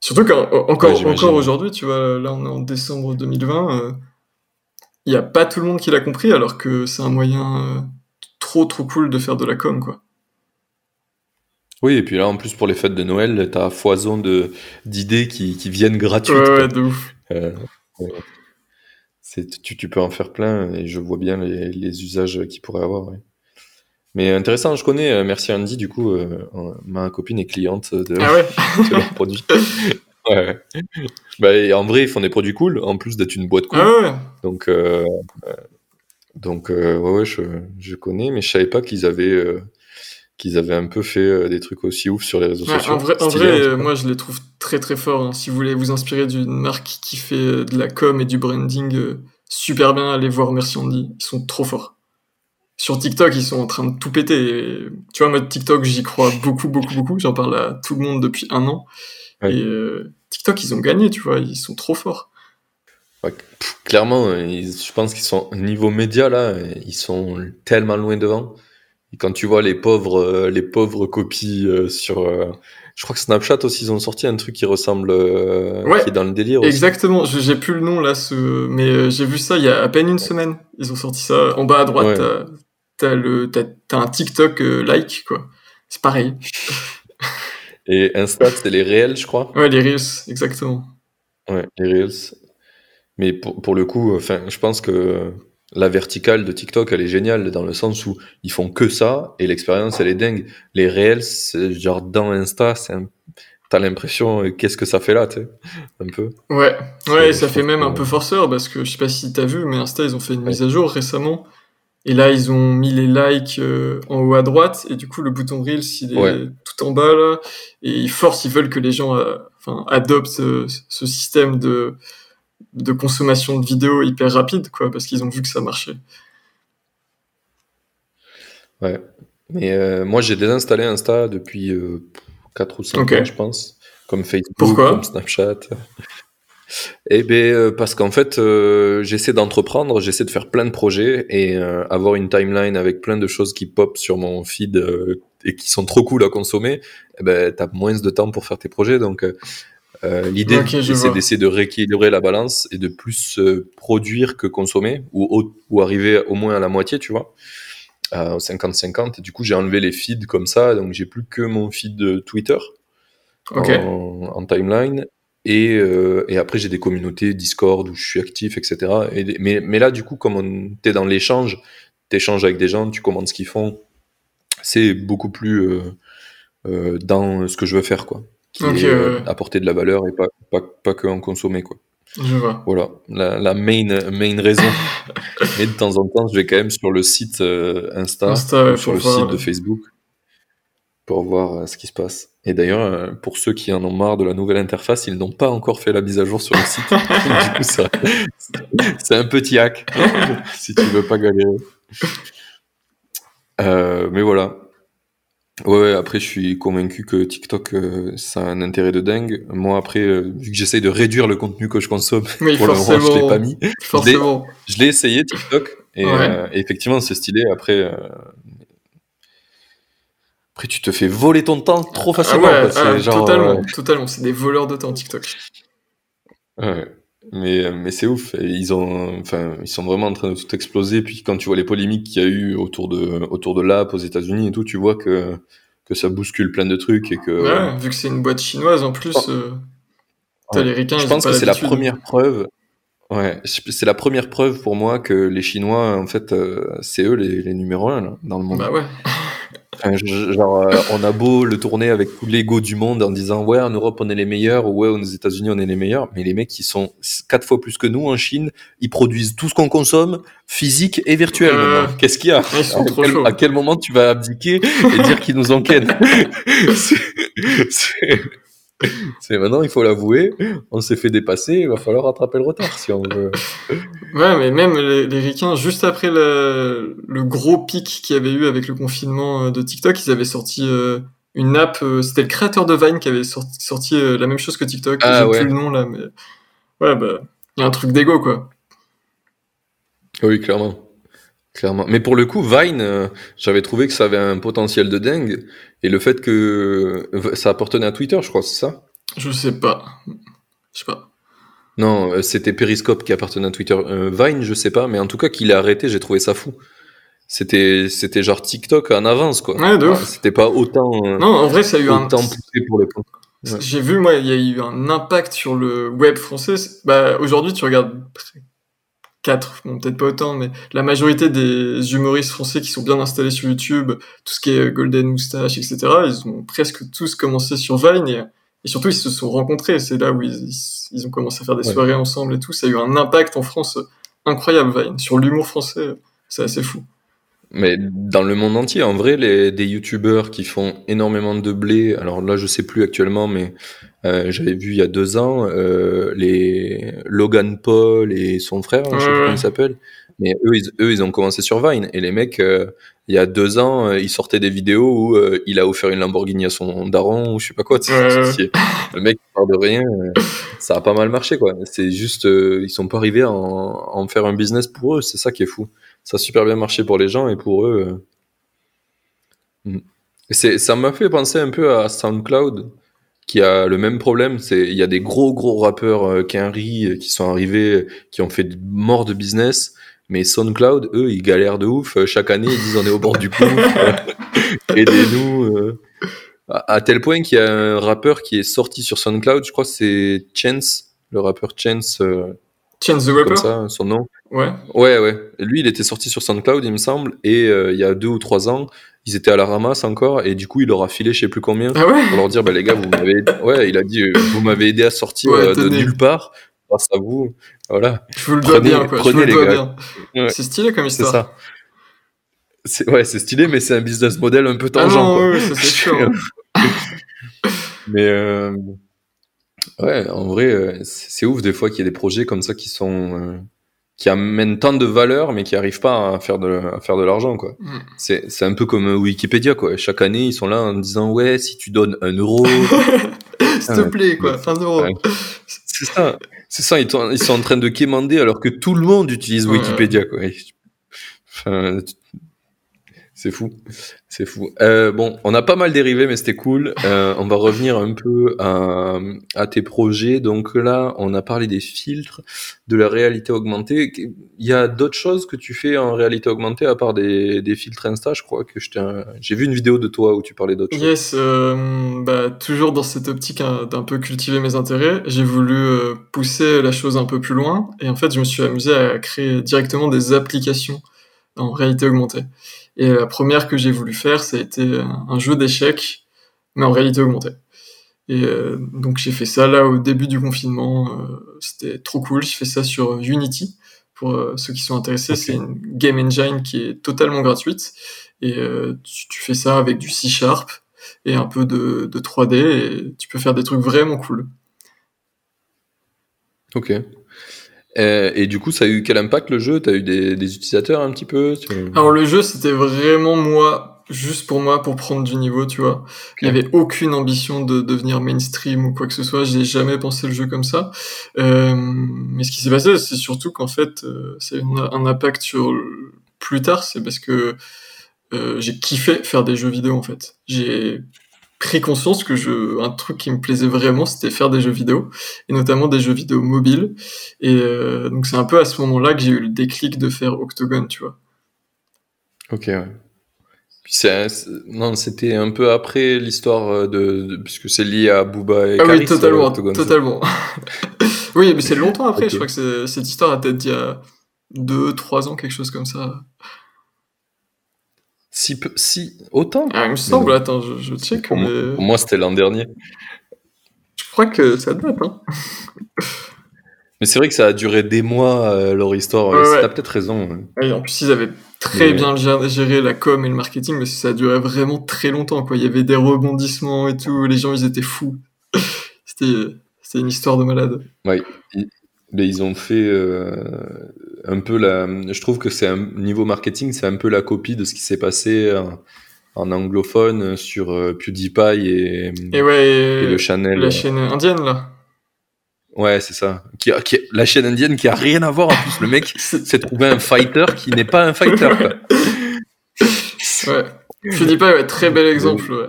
Surtout qu'encore encore aujourd'hui, tu vois, là on est en décembre 2020 il n'y a pas tout le monde qui l'a compris, alors que c'est un moyen euh, trop trop cool de faire de la com, quoi. Oui, et puis là, en plus, pour les fêtes de Noël, t'as foison de, d'idées qui, qui viennent gratuites. Ouais, de ouf. Euh, tu, tu, peux en faire plein, et je vois bien les, les usages qu'ils pourraient avoir. Mais intéressant, je connais, euh, merci Andy, du coup, ma copine est cliente de, ah ouais? de leurs produits. Ouais. Bah, en vrai, ils font des produits cool, en plus d'être une boîte cool. Ah donc, euh, donc euh, ouais, ouais, je, je, connais, mais je savais pas qu'ils avaient, euh, qu'ils avaient un peu fait des trucs aussi ouf sur les réseaux sociaux. En vrai, en vrai moi, je les trouve très très forts. Hein. Si vous voulez vous inspirer d'une marque qui fait de la com et du branding super bien, allez voir Merci Andy. Ils sont trop forts. sur TikTok, ils sont en train de tout péter. tu vois, moi, TikTok, j'y crois beaucoup, beaucoup, beaucoup. J'en parle à tout le monde depuis un an. Et euh, TikTok, ils ont gagné, tu vois, ils sont trop forts. clairement, je pense qu'ils sont niveau média là, ils sont tellement loin devant. Et quand tu vois les pauvres, euh, les pauvres copies euh, sur, je crois que Snapchat aussi, ils ont sorti un truc qui ressemble, qui est dans le délire. Exactement. J'ai plus le nom là, ce... mais j'ai vu ça il y a à peine une semaine. Ils ont sorti ça en bas à droite. T'as le, t'as un TikTok like quoi. C'est pareil. Et Insta, c'est les réels, je crois. Ouais, les Reels, exactement. Ouais, les Reels. Mais pour, pour le coup, enfin, je pense que la verticale de TikTok, elle est géniale dans le sens où ils font que ça et l'expérience, elle est dingue. Les Reels, genre dans Insta, c'est T'as l'impression, qu'est-ce que ça fait là, tu sais, un peu. Ouais, ouais, ça fait même un peu forceur parce que je sais pas si t'as vu, mais Insta, ils ont fait une mise à jour récemment et là, ils ont mis les likes euh, en haut à droite, et du coup, le bouton Reels, il est tout en bas, là. Et ils forcent, ils veulent que les gens euh, adoptent ce, système de, de consommation de vidéos hyper rapide, quoi, parce qu'ils ont vu que ça marchait. Ouais. Mais euh, moi, j'ai désinstallé Insta depuis 4 ou 5 ans, je pense. Comme Facebook, comme Snapchat. Eh bien, euh, parce qu'en fait, euh, j'essaie d'entreprendre, j'essaie de faire plein de projets et euh, avoir une timeline avec plein de choses qui pop sur mon feed et qui sont trop cool à consommer. Eh ben, t'as moins de temps pour faire tes projets, donc l'idée c'est d'essayer de rééquilibrer la balance et de plus produire que consommer ou, ou arriver au moins à la moitié, tu vois, à 50-50. Et du coup, j'ai enlevé les feeds comme ça, donc j'ai plus que mon feed Twitter. En, en, timeline et, euh, et après, j'ai des communautés Discord où je suis actif, etc. Et, mais, mais là, du coup, comme tu es dans l'échange, tu échanges avec des gens, tu commandes ce qu'ils font, c'est beaucoup plus euh, euh, dans ce que je veux faire, quoi. Qui est apporter de la valeur et pas, pas, pas que en consommer, quoi. Je vois. Voilà, la, la main, main raison. mais de temps en temps, je vais quand même sur le site Insta, sur le site de Facebook pour voir euh, ce qui se passe. Et d'ailleurs, euh, pour ceux qui en ont marre de la nouvelle interface, ils n'ont pas encore fait la mise à jour sur le site. du coup, c'est un petit hack si tu veux pas galérer. Euh, mais voilà. Ouais, après, je suis convaincu que TikTok, ça a un intérêt de dingue. Moi, après, vu que j'essaye de réduire le contenu que je consomme, pour le moment, je l'ai pas mis. Forcément. Je l'ai essayé, TikTok, et, et effectivement, c'est stylé. Après, après, tu te fais voler ton temps trop ah facilement. Ah, totalement, euh, totalement. C'est des voleurs de temps TikTok. Ouais. Mais, mais c'est ouf. Ils, ont, enfin, ils sont vraiment en train de tout exploser. Puis quand tu vois les polémiques qu'il y a eu autour de, autour de l'app aux États-Unis et tout, tu vois que, que ça bouscule plein de trucs. Et que, ouais, vu que c'est une boîte chinoise en plus, oh. euh, Je pense que c'est la première preuve. Ouais, c'est la première preuve pour moi que les Chinois, en fait, euh, c'est eux les, les numéros 1 dans le monde. Bah ouais. Genre, euh, on a beau le tourner avec tout l'ego du monde en disant ouais en Europe on est les meilleurs ou ouais aux États-Unis on est les meilleurs, mais les mecs qui sont quatre fois plus que nous en Chine, ils produisent tout ce qu'on consomme, physique et virtuel. Euh, Qu'est-ce qu'il y a? à quel, moment tu vas abdiquer et dire qu'ils nous enquêtent? C'est maintenant, il faut l'avouer, on s'est fait dépasser, il va falloir rattraper le retard si on veut. Ouais, mais même les, ricains, juste après le, gros pic qu'il y avait eu avec le confinement euh, de TikTok, ils avaient sorti euh, une app, euh, c'était le créateur de Vine qui avait sorti, la même chose que TikTok, ah, j'ai plus le nom là, mais ouais, bah, il y a un truc d'ego quoi. Oui, clairement. Clairement. Mais pour le coup, Vine, euh, j'avais trouvé que ça avait un potentiel de dingue. Et le fait que euh, ça appartenait à Twitter, je crois, c'est ça? Je sais pas. Je sais pas. Non, euh, c'était Periscope qui appartenait à Twitter. Vine, je sais pas, mais en tout cas, qu'il a arrêté, j'ai trouvé ça fou. C'était, c'était genre TikTok en avance, quoi. Ouais, de C'était pas autant. non, en vrai, ça a eu un. Poussé pour les J'ai vu, moi, il y a eu un impact sur le web français. Bah, aujourd'hui, tu regardes quatre, bon, peut-être pas autant, mais la majorité des humoristes français qui sont bien installés sur YouTube, tout ce qui est Golden Moustache, etc., ils ont presque tous commencé sur Vine et, surtout ils se sont rencontrés. C'est là où ils, ils, ont commencé à faire des soirées ensemble et tout. Ça a eu un impact en France incroyable, Vine. Sur l'humour français, c'est assez fou. Mais dans le monde entier, en vrai, les, des youtubeurs qui font énormément de blé, alors là je sais plus actuellement, mais euh, j'avais vu il y a deux ans euh, les Logan Paul et son frère, je sais plus comment il s'appelle. Mais eux ils, eux, ils ont commencé sur Vine. Et les mecs, euh, il y a deux ans, ils sortaient des vidéos où il a offert une Lamborghini à son daron ou je sais pas quoi. le mec parle de rien. ça a pas mal marché, quoi. C'est juste, ils sont pas arrivés à en, faire un business pour eux. C'est ça qui est fou. Ça a super bien marché pour les gens et pour eux. Hmm. Ça m'a fait penser un peu à SoundCloud qui a le même problème. Il y a des gros gros rappeurs euh, euh qui sont arrivés, qui ont fait mort de business. Mais SoundCloud, eux, ils galèrent de ouf. Chaque année, ils disent on est au bord du coup, aidez-nous. Euh. À, tel point qu'il y a un rappeur qui est sorti sur SoundCloud, je crois que c'est Chance, le rappeur Chance. Euh, Chance the Rapper? ça, son nom. Ouais. Ouais, ouais. Lui, il était sorti sur SoundCloud, il me semble, et il y a deux ou trois ans, ils étaient à la ramasse encore et du coup il leur a filé je sais plus combien. Ah ouais? Pour leur dire bah les gars vous m'avez ouais il a dit euh, vous m'avez aidé à sortir euh, de nulle part grâce à vous. Voilà. Je vous le dois bien quoi. Je vous le dois bien. C'est stylé comme histoire. c'est ça ouais c'est stylé mais c'est un business model un peu tangent ah non, ouais, c'est sûr. Mais euh... ouais en vrai c'est ouf des fois qu'il y a des projets comme ça qui sont qui amène tant de valeur mais qui arrivent pas à faire de, à faire de l'argent quoi. Mm. C'est, c'est un peu comme Wikipédia quoi. Chaque année ils sont là en disant ouais si tu donnes un euro. S'il te plaît quoi, un euro. C'est ça. C'est ça, ils, ils, sont en train de quémander alors que tout le monde utilise Wikipédia quoi. Enfin, c'est fou, c'est fou. Euh, bon, on a pas mal dérivé, mais c'était cool. Euh, on va revenir un peu à, tes projets. Donc là, on a parlé des filtres, de la réalité augmentée. Il y a d'autres choses que tu fais en réalité augmentée à part des, filtres Insta, je crois que j'ai vu une vidéo de toi où tu parlais d'autres choses. Yes, euh, bah, toujours dans cette optique hein, d'un peu cultiver mes intérêts, j'ai voulu pousser la chose un peu plus loin. Et en fait, je me suis amusé à créer directement des applications en réalité augmentée. Et la première que j'ai voulu faire, ça a été un jeu d'échecs, mais en réalité augmentée. Et euh, donc j'ai fait ça là au début du confinement. Euh, c'était trop cool. J'ai fait ça sur Unity. Pour euh, ceux qui sont intéressés, c'est une game engine qui est totalement gratuite. Et tu, tu, fais ça avec du C Sharp et un peu de, de 3D. Et tu peux faire des trucs vraiment cool. Ok. Euh, et, du coup, ça a eu quel impact le jeu? T'as eu des, des, utilisateurs un petit peu? Alors le jeu, c'était vraiment moi, juste pour moi, pour prendre du niveau, tu vois. Il n'y avait aucune ambition de devenir mainstream ou quoi que ce soit. J'ai jamais pensé le jeu comme ça. Euh, mais ce qui s'est passé, c'est surtout qu'en fait, euh, c'est un impact sur plus tard. C'est parce que euh, j'ai kiffé faire des jeux vidéo en fait. J'ai pris conscience que je, un truc qui me plaisait vraiment, c'était faire des jeux vidéo, et notamment des jeux vidéo mobiles. Et euh, donc c'est un peu à ce moment-là que j'ai eu le déclic de faire Octogone, tu vois. Ok, ouais. non, c'était un peu après l'histoire euh, de, puisque c'est lié à Booba et ah oui, totalement, totalement. oui, mais c'est longtemps après. Je crois que cette histoire a peut-être il y a deux, trois ans, quelque chose comme ça. Si, si autant ah, Il me semble, attends, je, je check. Pour, moi, c'était l'an dernier. Je crois que ça date, hein. Mais c'est vrai que ça a duré des mois, euh, leur histoire. Ouais, T'as peut-être raison. en plus, ils avaient très bien géré la com et le marketing, mais ça a duré vraiment très longtemps. Quoi. Il y avait des rebondissements et tout. Les gens, ils étaient fous. C'était une histoire de malade. Ouais. Mais ils ont fait euh, un peu la. Je trouve que c'est un niveau marketing, c'est un peu la copie de ce qui s'est passé en, anglophone sur euh, PewDiePie et, et, ouais, le Channel. La chaîne indienne là. Ouais, c'est ça. Qui, qui, la chaîne indienne qui a rien à voir en plus. Le mec s'est trouvé un fighter qui n'est pas un fighter. Quoi. ouais. PewDiePie, ouais, très bel exemple. Ouais.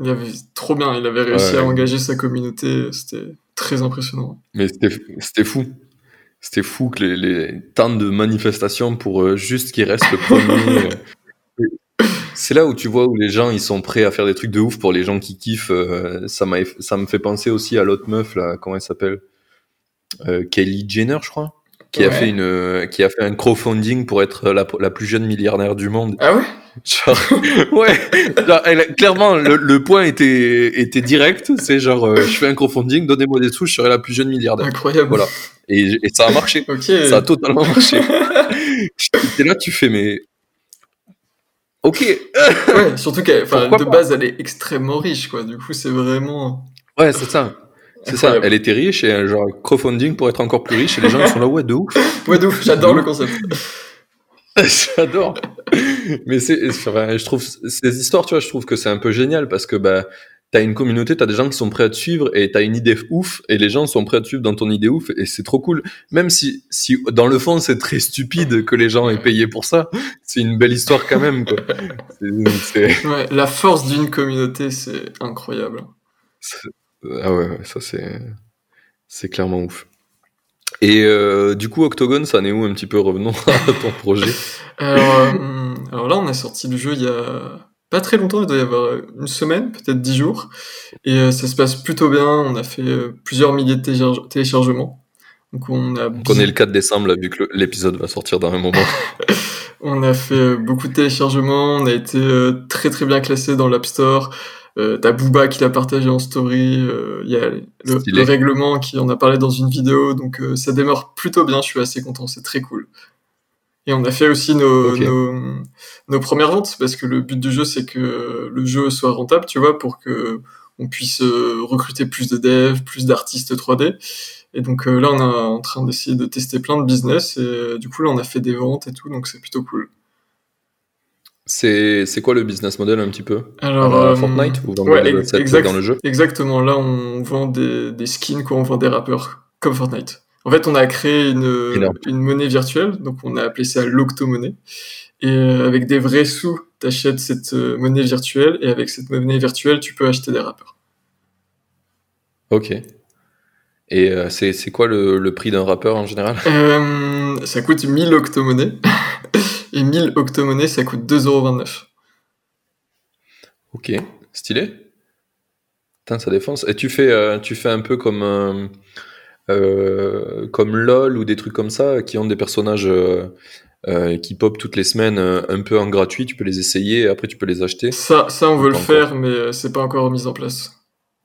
Il avait trop bien. Il avait réussi à engager sa communauté. C'était très impressionnant. Mais c'était fou. C'était fou que les, les tant de manifestations pour euh, juste qu'il reste le premier. Euh. c'est là où tu vois où les gens ils sont prêts à faire des trucs de ouf pour les gens qui kiffent. Euh, ça, ça me fait penser aussi à l'autre meuf là, comment elle s'appelle? Kelly Jenner, je crois, qui a fait une, qui a fait un crowdfunding pour être la, la plus jeune milliardaire du monde. Ah ouais? Genre, ouais, genre, elle, clairement, le, le, point était, était direct. C'est genre, euh, je fais un crowdfunding, donnez-moi des sous, je serai la plus jeune milliardaire. Incroyable. Voilà. Et, et ça a marché. Ça a totalement marché. et là, tu fais, mais. Ok. ouais, surtout qu'elle, de base, elle est extrêmement riche, quoi. Du coup, c'est vraiment. Ouais, c'est ça. C'est ça, elle était riche et un genre crowdfunding pour être encore plus riche et les gens ils sont là, ouais, de ouf. Ouais, de ouf, j'adore le concept. J'adore. Mais c'est, je trouve ces histoires, tu vois, je trouve que c'est un peu génial parce que bah t'as une communauté, t'as des gens qui sont prêts à te suivre et t'as une idée ouf et les gens sont prêts à te suivre dans ton idée ouf et c'est trop cool. Même si, si dans le fond c'est très stupide que les gens aient payé pour ça, c'est une belle histoire quand même. Quoi. Ouais, la force d'une communauté, c'est incroyable. Ah ouais, ça c'est c'est clairement ouf. Et euh, du coup, Octogone, ça en est où un petit peu Revenons à ton projet? Alors, euh, alors là, on a sorti le jeu il y a pas très longtemps, il doit y avoir une semaine, peut-être dix jours. Et euh, ça se passe plutôt bien. On a fait plusieurs milliers de téléchargements. Donc on a. On est le 4 décembre, vu que l'épisode va sortir dans un moment. on a fait beaucoup de téléchargements. On a été très très bien classé dans l'App Store. T'as Booba qui l'a partagé en story. Il y a le, règlement qui en a parlé dans une vidéo. Donc ça démarre plutôt bien. Je suis assez content. C'est très cool. Et on a fait aussi nos, nos, premières ventes parce que le but du jeu c'est que le jeu soit rentable, tu vois, pour que on puisse euh, recruter plus de devs, plus d'artistes 3D. Et donc euh, là, on est en train d'essayer de tester plein de business et euh, du coup là, on a fait des ventes et tout, donc c'est plutôt cool. C'est quoi le business model un petit peu? Alors Fortnite ou dans, dans le jeu? Exactement. Là, on vend des, des skins, quoi. On vend des rappeurs comme Fortnite. En fait, on a créé une, une monnaie virtuelle, donc on a appelé ça l'octo-monnaie. Et euh, avec des vrais sous, tu achètes cette euh, monnaie virtuelle, et avec cette monnaie virtuelle, tu peux acheter des rappeurs. Ok. Et euh, c'est quoi le, le prix d'un rappeur en général? Ça coûte 1000 octo-monnaies. et 1000 octo-monnaies, ça coûte 2,29€. Ok, stylé. Putain, ça défonce. Et tu fais, tu fais un peu comme euh, comme LOL ou des trucs comme ça, qui ont des personnages euh, euh, qui pop toutes les semaines un peu en gratuit, tu peux les essayer et après tu peux les acheter. Ça, ça on veut le faire, mais c'est pas encore mis en place.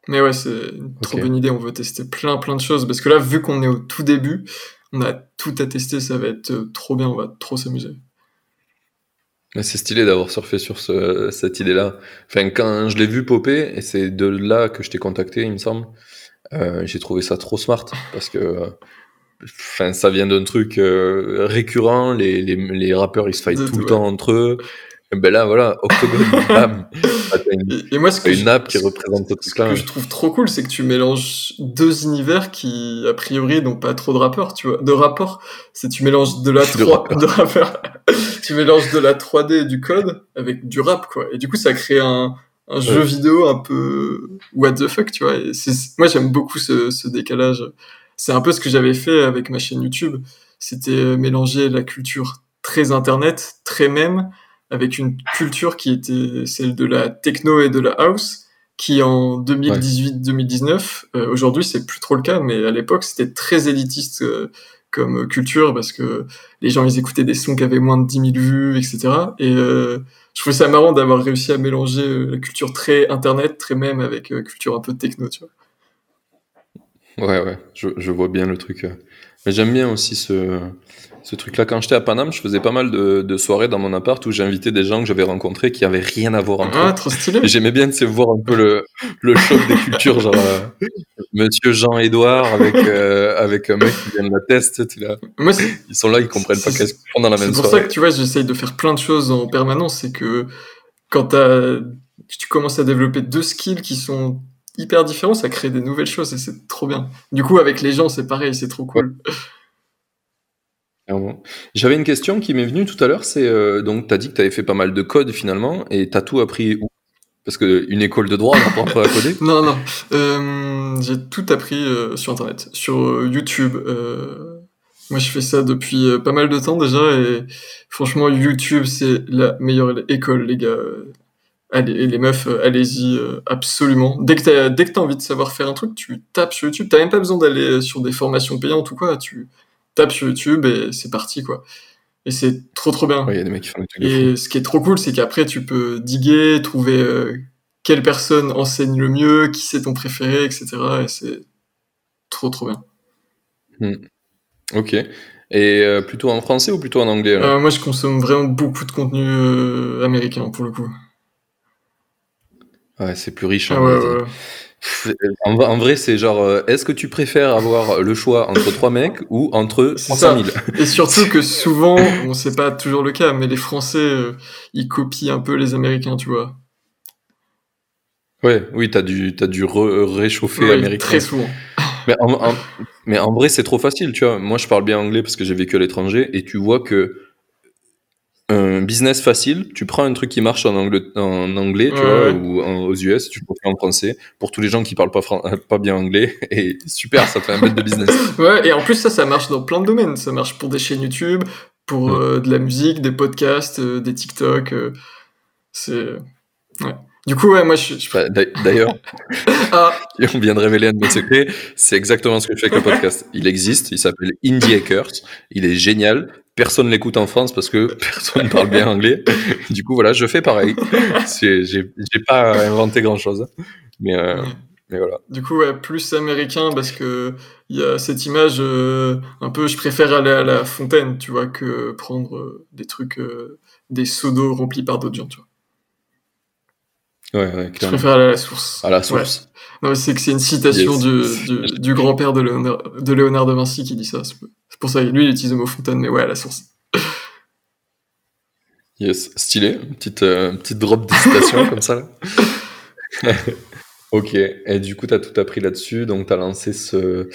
Mais ouais, c'est une trop bonne idée, on veut tester plein plein de choses, parce que là, vu qu'on est au tout début, on a tout à tester, ça va être trop bien, on va trop s'amuser. C'est stylé d'avoir surfé sur ce, cette idée-là. Enfin, quand je l'ai vu popper, et c'est de là que je t'ai contacté, il me semble, euh, j'ai trouvé ça trop smart. Parce que enfin ça vient d'un truc euh, récurrent. Les, les, les, rappeurs ils se fight tout le temps entre eux ben là voilà Octogone bam. Une, et moi ce que une app qui représente tout ce que je trouve trop cool c'est que tu mélanges deux univers qui a priori n'ont pas trop de rapport tu vois. De rapport c'est tu mélanges de la 3 de, rappeur tu mélanges de la 3D et du code avec du rap quoi. Et du coup ça crée un un jeu vidéo un peu what the fuck, tu vois. Et moi, j'aime beaucoup ce, ce décalage. C'est un peu ce que j'avais fait avec ma chaîne YouTube. C'était mélanger la culture très internet, très même, avec une culture qui était celle de la techno et de la house, qui en 2018-2019, euh, aujourd'hui c'est plus trop le cas, mais à l'époque c'était très élitiste euh, comme culture parce que les gens ils écoutaient des sons qui avaient moins de 10 000 vues, etc. Et euh, je trouvais ça marrant d'avoir réussi à mélanger euh, la culture très internet, très même avec euh, culture un peu techno, tu vois. Ouais, ouais, je, je vois bien le truc. Mais j'aime bien aussi ce, ce truc-là. Quand j'étais à Paname, je faisais pas mal de, de soirées dans mon appart où j'invitais des gens que j'avais rencontrés qui avaient rien à voir entre ah, trop stylé. J'aimais bien de voir un peu le, le choc des cultures, genre euh, Monsieur Jean-Édouard avec, euh, avec un mec qui vient de la test. Tu là. Moi, ils sont là, ils comprennent pas qu'est-ce qu'ils font dans la même soirée. C'est pour ça que tu vois, j'essaye de faire plein de choses en permanence. C'est que quand tu commences à développer deux skills qui sont hyper différents, ça crée des nouvelles choses et c'est trop bien. Du coup, avec les gens, c'est pareil, c'est trop cool. J'avais une question qui m'est venue tout à l'heure, c'est euh, donc tu as dit que tu fait pas mal de code finalement et tu as tout appris où? Parce qu'une école de droit on pas à coder Non, non. Euh, j'ai tout appris euh, sur internet, sur YouTube. moi je fais ça depuis pas mal de temps déjà et franchement YouTube c'est la meilleure école les gars. Allez, les meufs, allez-y absolument. Dès que t'as dès envie de savoir faire un truc, tu tapes sur YouTube. T'as même pas besoin d'aller sur des formations payantes ou quoi. Tape sur YouTube et c'est parti, quoi. Et c'est trop trop bien. et ce qui est trop cool, c'est qu'après tu peux diguer, trouver euh, quelle personne enseigne le mieux, qui c'est ton préféré, etc. Et c'est trop trop bien. Hmm. Ok. Et euh, plutôt en français ou plutôt en anglais euh, Moi je consomme vraiment beaucoup de contenu américain pour le coup. Ouais, c'est plus riche. Hein, en, vrai, c'est genre, euh, est-ce que tu préfères avoir le choix entre trois mecs ou entre 300 000 Et surtout que souvent, bon, c'est pas toujours le cas, mais les Français, euh, ils copient un peu les Américains, tu vois. Ouais, oui, t'as dû, as dû réchauffer américain. Très souvent. Mais en, mais en vrai, c'est trop facile, tu vois. Moi, je parle bien anglais parce que j'ai vécu à l'étranger et tu vois que un business facile, tu prends un truc qui marche en anglais, en anglais tu vois, ou aux US, tu le fais en français, pour tous les gens qui parlent pas, pas bien anglais, et super, ça fait un bête de business. ouais, et en plus, ça, ça marche dans plein de domaines. Ça marche pour des chaînes YouTube, pour euh, de la musique, des podcasts, euh, des TikTok. Euh, c'est. Ouais. Du coup, ouais, moi je. Bah, d'ailleurs, ah. on vient de révéler un de mes secrets. C'est exactement ce que je fais avec le podcast. Il existe, il s'appelle Indie Hackers. Il est génial personne l'écoute en France parce que personne parle bien anglais. Du coup, voilà, je fais pareil. J'ai pas inventé grand chose. Mais, euh, mais, voilà. Du coup, ouais, plus américain parce que il y a cette image euh, un peu, je préfère aller à la fontaine, tu vois, que prendre euh, des trucs, des seaux d'eau remplis par d'autres gens, tu vois. Ouais, ouais, Je préfère aller à la source. À la source. Non, c'est que c'est une citation du, du, grand-père de Léonard, de Léonard de Vinci qui dit ça. C'est pour ça, lui, il utilise le mot fontaine, mais ouais, à la source. Yes, stylé. Une petite, euh, petite drop de citation comme ça. ok, et du coup, tu as tout appris là-dessus, donc tu as, lancé ce,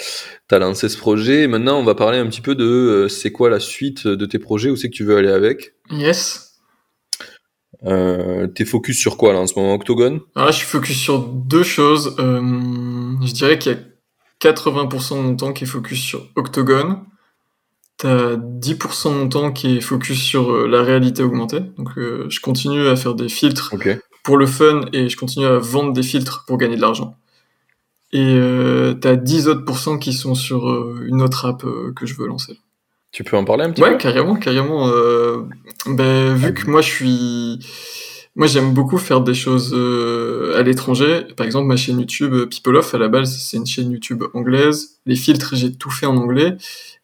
as lancé ce projet. Et maintenant, on va parler un petit peu de euh, c'est quoi la suite de tes projets, où c'est que tu veux aller avec? Yes. Euh, T'es focus sur quoi là en ce moment Octogone? Ah, Je suis focus sur deux choses. Euh, je dirais qu'il y a 80% de mon temps qui est focus sur Octogone T'as 10% de mon temps qui est focus sur euh, la réalité augmentée. Donc, euh, je continue à faire des filtres pour le fun et je continue à vendre des filtres pour gagner de l'argent. Et euh, t'as 10 autres pourcents qui sont sur une autre app que je veux lancer. Tu peux en parler un petit peu? Ouais, carrément, carrément. ben, vu que moi, je suis... Moi, j'aime beaucoup faire des choses à l'étranger. Par exemple, ma chaîne YouTube People Off, à la base, c'est une chaîne YouTube anglaise. Les filtres, j'ai tout fait en anglais.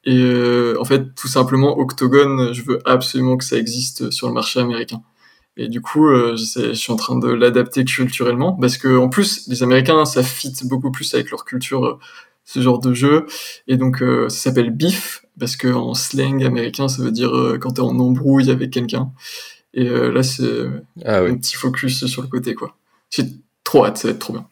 Et euh, en fait, tout simplement, Octogone, je veux absolument que ça existe sur le marché américain. Et du coup, euh, je suis en train de l'adapter culturellement, parce que en plus, les Américains, ça fit beaucoup plus avec leur culture, euh, ce genre de jeu. Et donc, ça s'appelle beef, parce que en slang américain, ça veut dire quand t'es en embrouille avec quelqu'un. Et là, c'est ah un petit focus sur le côté, quoi. J'ai trop hâte, ça va être trop bien.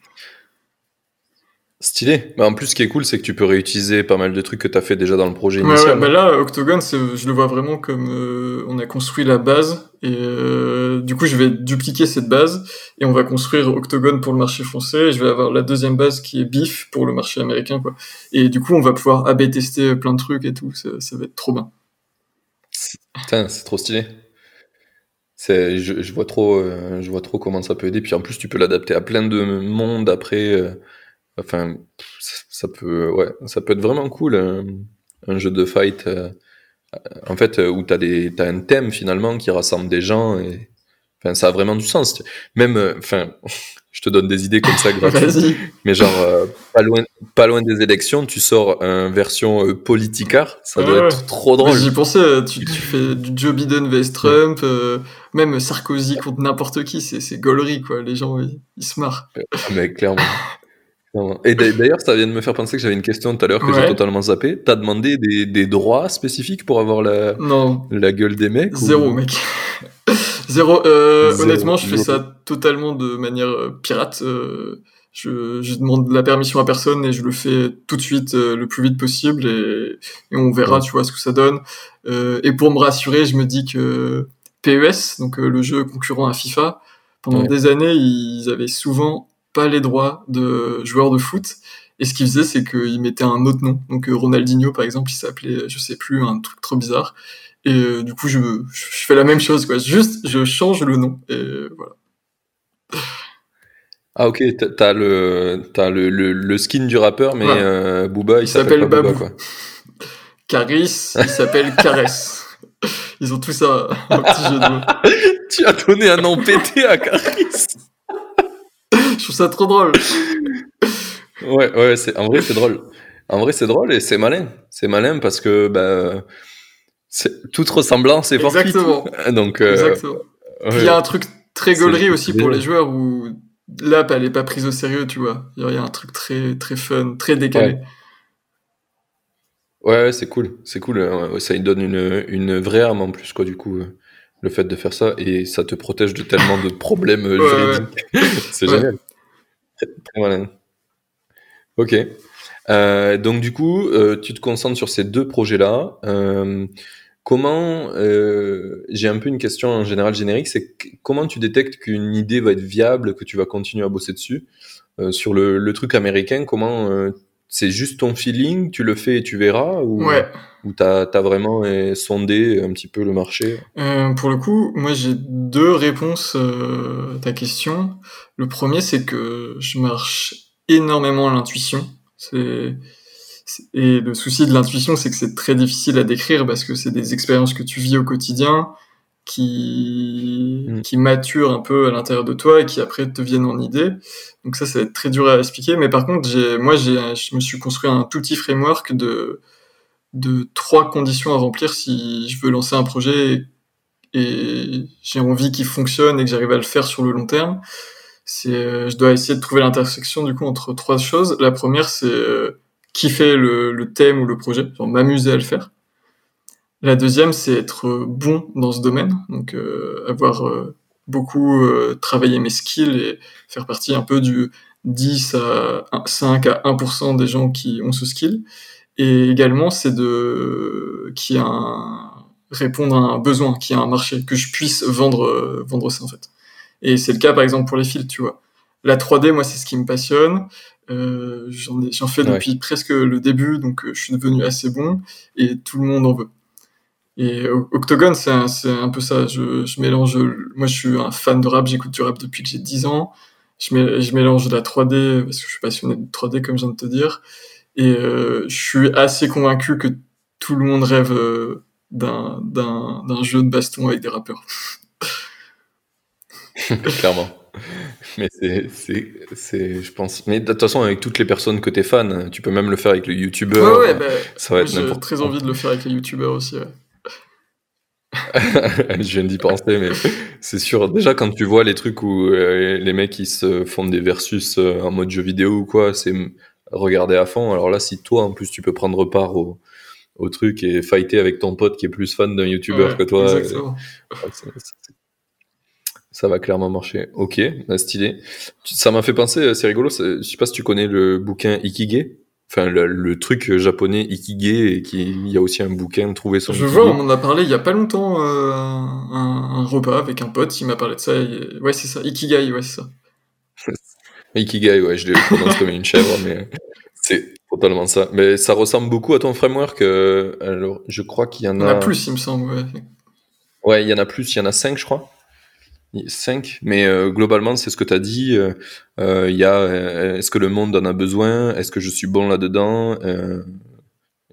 Stylé. Bah, en plus, ce qui est cool, c'est que tu peux réutiliser pas mal de trucs que tu as fait déjà dans le projet initial. Ouais, bah là, Octogone, je le vois vraiment comme euh, on a construit la base et euh, du coup, je vais dupliquer cette base et on va construire Octogone pour le marché français. Et je vais avoir la deuxième base qui est BIF pour le marché américain, quoi. Et du coup, on va pouvoir AB tester plein de trucs et tout. Ça, ça va être trop bien. Putain, c'est trop stylé. C'est, je, je, vois trop, euh, je vois trop comment ça peut aider. Puis en plus, tu peux l'adapter à plein de monde après. Enfin, ça peut, ouais, ça peut être vraiment cool, un, jeu de fight, euh, en fait, euh, où t'as des, t'as un thème finalement qui rassemble des gens et, enfin, ça a vraiment du sens. Même, euh, enfin, je te donne des idées comme ça gratuites, mais genre, pas loin, pas loin des élections, tu sors une version politicard, ça doit être trop drôle. J'y pensais, tu, tu, fais du Joe Biden vs Trump, même Sarkozy contre n'importe qui, c'est, c'est gaulerie, quoi. Les gens, ils, ils se marrent. Ah, mais clairement. Et d'ailleurs, ça vient de me faire penser que j'avais une question tout à l'heure que j'ai totalement zappé. T'as demandé des, des, droits spécifiques pour avoir la, non. la gueule des mecs Zéro, mec. Zéro. Euh, Honnêtement, je fais ça totalement de manière euh, pirate. Euh, je, je, demande la permission à personne et je le fais tout de suite euh, le plus vite possible et, et on verra, tu vois, ce que ça donne. Et pour me rassurer, je me dis que PES, donc le jeu concurrent à FIFA, pendant des années, ils avaient souvent pas les droits de joueurs de foot. Et ce qu'il faisait, c'est qu'il mettait un autre nom. Donc euh, Ronaldinho, par exemple, il s'appelait, je sais plus, un truc trop bizarre. Et euh, du coup, je, je, fais la même chose, quoi. Juste, je change le nom. Et voilà. Ah ok, t'as le, as le, le, skin du rappeur, mais euh, Booba, il, s'appelle Babou. quoi. Caris, il s'appelle Caresse. Ils ont tout ça, un petit jeu de mots. tu as donné un nom pété à Caris je trouve ça trop drôle. ouais, ouais, c'est, en vrai, c'est drôle. En vrai, c'est drôle et c'est malin. C'est malin parce que bah, c'est, toute ressemblance est fortuite. Exactement. Donc, euh, Exactement. il y a un truc très gaulerie aussi pour les joueurs où l'app elle est pas prise au sérieux, tu vois. Il y a un truc très très fun, très décalé. Ouais, c'est cool, c'est cool. Ça lui donne une, une vraie arme en plus, quoi, du coup, euh, le fait de faire ça, et ça te protège de tellement de problèmes juridiques. c'est génial. Ok. Euh, donc du coup, tu te concentres sur ces deux projets-là. comment, j'ai un peu une question en général générique, c'est comment tu détectes qu'une idée va être viable, que tu vas continuer à bosser dessus? Sur le, truc américain, comment c'est juste ton feeling, tu le fais et tu verras Ou, ouais. ou t'as as vraiment euh, sondé un petit peu le marché? Euh, Pour le coup, moi j'ai deux réponses euh, à ta question. Le premier, c'est que je marche énormément à l'intuition. Et le souci de l'intuition, c'est que c'est très difficile à décrire parce que c'est des expériences que tu vis au quotidien qui, mm. qui maturent un peu à l'intérieur de toi et qui après te viennent en idée. Donc ça, ça va être très dur à expliquer. Mais par contre, j'ai, moi, j'ai, je me suis construit un tout petit framework de, de trois conditions à remplir si je veux lancer un projet et, j'ai envie qu'il fonctionne et que j'arrive à le faire sur le long terme. C'est, je dois essayer de trouver l'intersection du coup entre trois choses. La première, c'est euh, kiffer le, le thème ou le projet, genre m'amuser à le faire. La deuxième, c'est être bon dans ce domaine, donc euh, avoir euh, beaucoup euh, travaillé mes skills et faire partie un peu du 10 à 5 à 1% des gens qui ont ce skill. Et également, c'est de qui a un, répondre à un besoin, qui a un marché, que je puisse vendre, vendre ça en fait. Et c'est le cas par exemple pour les fils, tu vois. La 3D, moi, c'est ce qui me passionne. Euh, J'en fais depuis presque le début, donc je suis devenu assez bon et tout le monde en veut. Et Octogone, c'est un, un, peu ça. Je, je, mélange. Moi, je suis un fan de rap, j'écoute du rap depuis que j'ai 10 ans. Je, je, mélange de la 3D, parce que je suis passionné de 3D, comme je viens de te dire. Et euh, je suis assez convaincu que tout le monde rêve euh, d'un jeu de baston avec des rappeurs. Clairement. Mais c'est, je pense. Mais de toute façon, avec toutes les personnes que t'es fan, tu peux même le faire avec le youtubeur. Ouais, ouais, bah, ça va être J'ai très envie de le faire avec les youtubeurs aussi. Ouais. je viens d'y penser, mais c'est sûr. Déjà, quand tu vois les trucs où euh, les mecs ils se font des versus euh, en mode jeu vidéo ou quoi, c'est regarder à fond. Alors là, si toi, en plus, tu peux prendre part au, au truc et fighter avec ton pote qui est plus fan d'un youtubeur que toi, euh, ça va clairement marcher. Ok, stylé. Ça m'a fait penser, c'est rigolo. Je sais pas si tu connais le bouquin Ikigai enfin le, truc japonais ikigai et qui il y a aussi un bouquin trouver son je vois on en a parlé il y a pas longtemps euh, un, repas avec un pote qui m'a parlé de ça ouais c'est ça ikigai ouais c'est ça. Ikigai ouais je l'ai prononcé comme une chèvre mais c'est totalement ça. Mais ça ressemble beaucoup à ton framework euh, alors je crois qu'il y en a il y en a plus il me semble ouais. Ouais il y en a plus il y en a cinq je crois 5, mais euh, globalement, c'est ce que tu as dit. Euh, euh, il y a est-ce que le monde en a besoin? Est-ce que je suis bon là-dedans?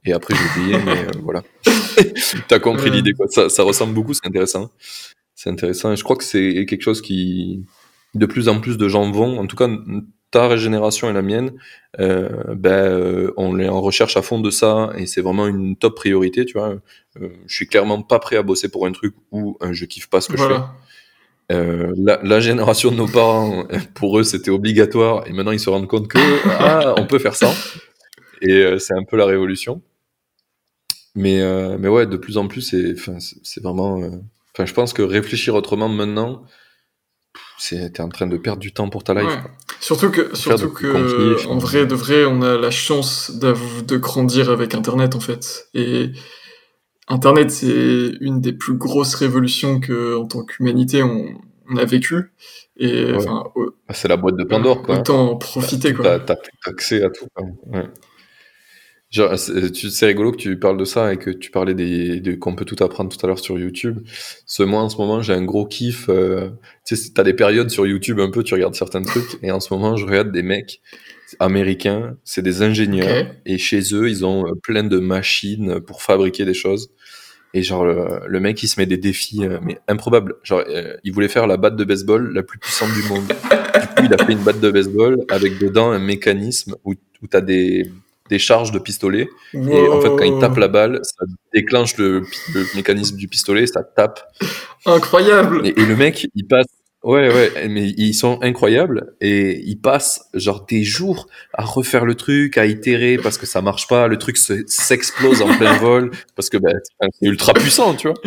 Et après, j'ai oublié, mais voilà. tu as compris l'idée, quoi. Ça, ça, ressemble beaucoup, c'est intéressant. C'est intéressant. Et je crois que c'est quelque chose qui, de plus en plus de gens vont, en tout cas, ta régénération et la mienne, ben, on est en recherche à fond de ça et c'est vraiment une top priorité, tu vois. je suis clairement pas prêt à bosser pour un truc où je kiffe pas ce que je fais. Euh, la, la, génération de nos parents, pour eux, c'était obligatoire, et maintenant ils se rendent compte que ah, on peut faire ça. Et euh, c'est un peu la révolution. Mais, euh, mais ouais, de plus en plus, c'est, c'est vraiment. Euh, enfin, je pense que réfléchir autrement maintenant, c'est en train de perdre du temps pour ta life. Surtout que, surtout que en vrai, de vrai, on a la chance de grandir avec Internet en fait. Et Internet, c'est une des plus grosses révolutions que, en tant qu'humanité, on, a vécu. Et ah, c'est la boîte de Pandore, quoi. Autant en profiter, quoi. T'as accès à tout. c'est rigolo que tu parles de ça et que tu parlais des, de, qu'on peut tout apprendre tout à l'heure sur YouTube. Ce moi, en ce moment, j'ai un gros kiff. Euh, tu sais, t'as des périodes sur YouTube un peu, tu regardes certains trucs, et en ce moment, je regarde des mecs américains, c'est des ingénieurs, et chez eux, ils ont euh, plein de machines pour fabriquer des choses. Et genre, le, mec, il se met des défis, euh, mais improbables. Genre, euh, il voulait faire la batte de baseball la plus puissante du monde. du coup, il a fait une batte de baseball avec dedans un mécanisme où, où tu as des, des charges de pistolet. Et en fait, quand il tape la balle, ça déclenche le, le mécanisme du pistolet, ça tape. Incroyable! Et, le mec, il passe, Ouais, ouais, mais ils sont incroyables et ils passent genre des jours à refaire le truc, à itérer parce que ça marche pas, le truc s'explose en plein vol parce que ben, c'est ultra puissant, tu vois.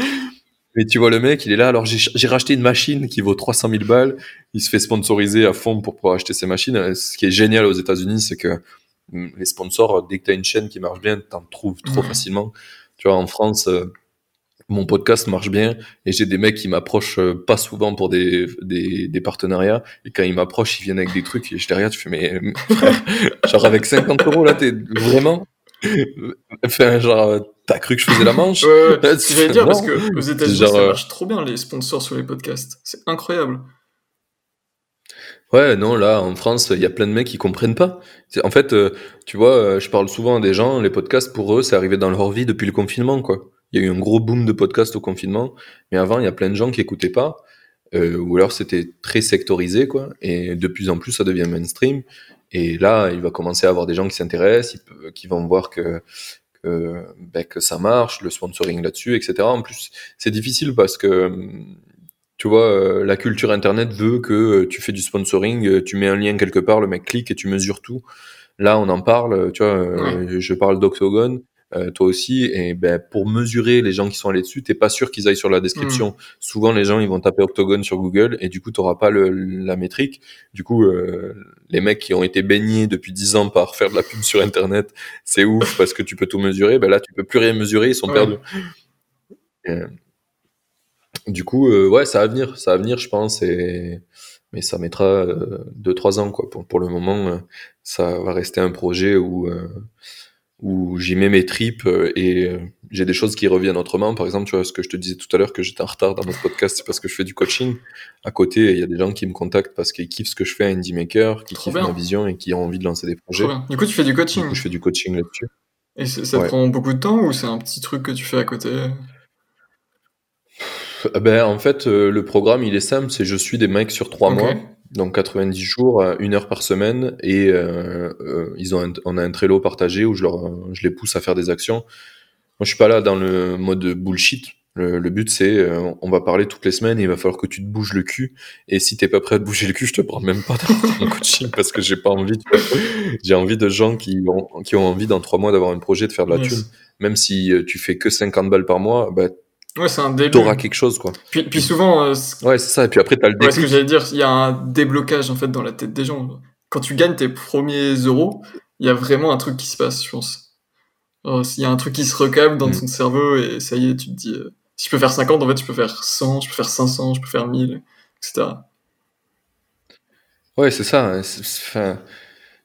Mais tu vois le mec, il est là, alors j'ai racheté une machine qui vaut 300 000 balles, il se fait sponsoriser à fond pour pouvoir acheter ces machines. Ce qui est génial aux États-Unis, c'est que mm, les sponsors, dès que tu as une chaîne qui marche bien, t'en trouves trop facilement. Tu vois, en France, euh, mon podcast marche bien et j'ai des mecs qui m'approchent euh, pas souvent pour des, des, des partenariats et quand ils m'approchent ils viennent avec des trucs et je derrière tu fais mais genre avec 50 euros là t'es vraiment enfin genre t'as cru que je faisais la manche? Ouais, ouais. j'allais dire parce que aux États-Unis ça euh, marche trop bien les sponsors sur les podcasts c'est incroyable Ouais, non, là, en France, il y a plein de mecs qui comprennent pas. En fait, euh, tu vois, je parle souvent à des gens, les podcasts, pour eux, c'est arrivé dans leur vie depuis le confinement, quoi. Il y a eu un gros boom de podcasts au confinement, mais avant, il y a plein de gens qui écoutaient pas, euh, ou alors c'était très sectorisé, quoi. Et de plus en plus, ça devient mainstream. Et là, il va commencer à avoir des gens qui s'intéressent, qui vont voir que que, ben, que ça marche, le sponsoring là-dessus, etc. En plus, c'est difficile parce que tu vois, euh, la culture internet veut que tu fais du sponsoring, tu mets un lien quelque part, le mec clique et tu mesures tout. Là, on en parle, tu vois, je parle d'Octogone. Euh, toi aussi. Et ben, pour mesurer les gens qui sont allés dessus, t'es pas sûr qu'ils aillent sur la description. Mm. Souvent, les gens ils vont taper Octogone sur Google et du coup, t'auras pas le, la métrique. Du coup, euh, les mecs qui ont été baignés depuis 10 ans par faire de la pub sur Internet, c'est ouf parce que tu peux tout mesurer. Ben là, tu peux plus rien mesurer, ils sont perdus. Euh, du coup, ouais, ça va venir, ça va venir, je pense. Et mais ça mettra 2-3 ans quoi. Pour, pour le moment, ça va rester un projet où où j'y mets mes tripes euh, et euh, j'ai des choses qui reviennent autrement. Par exemple, tu vois, ce que je te disais tout à l'heure que j'étais en retard dans notre podcast, c'est parce que je fais du coaching. À côté, il y a des gens qui me contactent parce qu'ils kiffent ce que je fais à Indie Maker, qui kiffent ma vision et qui ont envie de lancer des projets. Du coup, tu fais du coaching. je fais du coaching là-dessus. Et ça prend beaucoup de temps ou c'est un petit truc que tu fais à côté? Ben, en fait, euh, le programme, il est simple, c'est je suis des mecs sur trois mois donc 90 jours, une heure par semaine, et euh, euh, ils ont on a un Trello partagé où je, leur, je les pousse à faire des actions. Moi, je suis pas là dans le mode bullshit. Le, but, c'est euh, on va parler toutes les semaines et il va falloir que tu te bouges le cul. Et si t'es pas prêt à te bouger le cul, je te prends même pas dans mon coaching parce que j'ai pas envie. J'ai envie de gens qui ont, qui ont envie dans trois mois d'avoir un projet, de faire de la thune. Même si tu fais que 50 balles par mois, bah, Ouais, c'est un début. T'auras quelque chose, quoi. Puis, puis souvent. Euh, ouais, c'est ça. Et puis après, t'as le début. Ouais, ce que j'allais dire, il y a un déblocage, en fait, dans la tête des gens. Quand tu gagnes tes premiers euros, il y a vraiment un truc qui se passe, je pense. Il y a un truc qui se recable dans mm. ton cerveau et ça y est, tu te dis, euh, si je peux faire 50, en fait, je peux faire 100, je peux faire 500, je peux faire 1000, etc. Ouais, c'est ça. Enfin,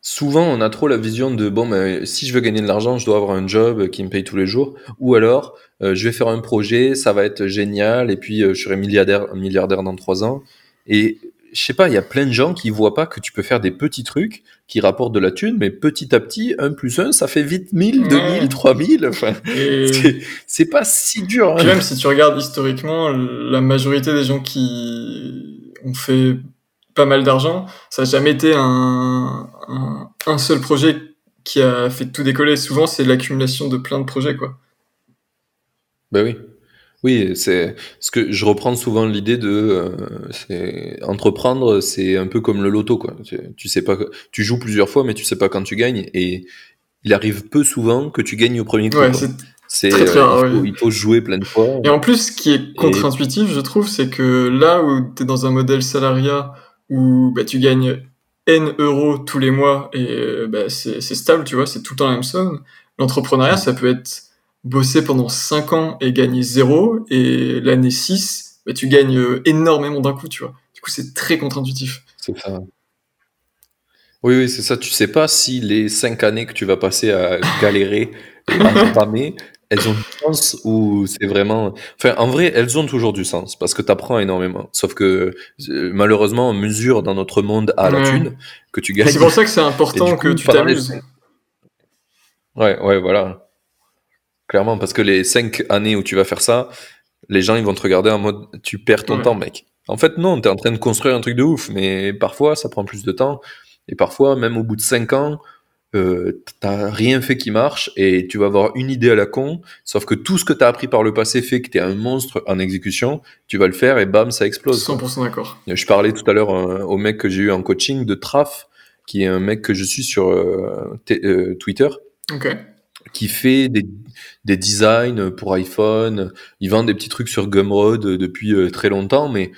souvent, on a trop la vision de bon, mais si je veux gagner de l'argent, je dois avoir un job qui me paye tous les jours. Ou alors, euh, je vais faire un projet, ça va être génial, et puis euh, je serai milliardaire, milliardaire dans trois ans. Et je sais pas, il y a plein de gens qui voient pas que tu peux faire des petits trucs qui rapportent de la thune, mais petit à petit, 1 plus 1, ça fait vite 1000, 2000, 3000. Enfin, c'est pas si dur. Hein. Même si tu regardes historiquement, la majorité des gens qui ont fait pas mal d'argent. Ça n'a jamais été un, un, seul projet qui a fait tout décoller. Souvent, c'est l'accumulation de plein de projets, quoi. Ben oui. Oui, c'est ce que je reprends souvent l'idée de euh, entreprendre, c'est un peu comme le loto quoi. Tu, sais pas, tu joues plusieurs fois, mais tu sais pas quand tu gagnes et il arrive peu souvent que tu gagnes au premier coup. c'est très, très euh, il, faut, jouer plein de fois. Et en plus, ce qui est contre-intuitif, je trouve, c'est que là où tu es dans un modèle salariat où bah, tu gagnes N euros tous les mois et bah, c'est stable, tu vois, c'est tout le temps la même somme. L'entrepreneuriat, ça peut être bosser pendant 5 ans et gagner zéro, et l'année 6, bah, tu gagnes énormément d'un coup, tu vois. Du coup, c'est très contre-intuitif. C'est ça. Oui, oui, c'est ça. Tu sais pas si les 5 années que tu vas passer à galérer et à entamer, elles ont du sens ou c'est vraiment. Enfin, en vrai, elles ont toujours du sens parce que tu apprends énormément. Sauf que euh, malheureusement, on mesure dans notre monde à la thune que tu gagnes. C'est pour ça que c'est important que tu t'amuses. Ouais, ouais, voilà. Clairement, parce que les cinq années où tu vas faire ça, les gens ils vont te regarder en mode tu perds ton temps, mec. En fait, non, tu es en train de construire un truc de ouf, mais parfois ça prend plus de temps. Et parfois, même au bout de cinq ans, euh, t'as rien fait qui marche et tu vas avoir une idée à la con, sauf que tout ce que t'as appris par le passé fait que t'es un monstre en exécution, tu vas le faire et bam, ça explose. 100% d'accord. Je parlais tout à l'heure euh, au mec que j'ai eu en coaching de Traf, qui est un mec que je suis sur euh, Twitter. Qui fait des, des, designs pour iPhone, il vend des petits trucs sur Gumroad depuis très longtemps, mais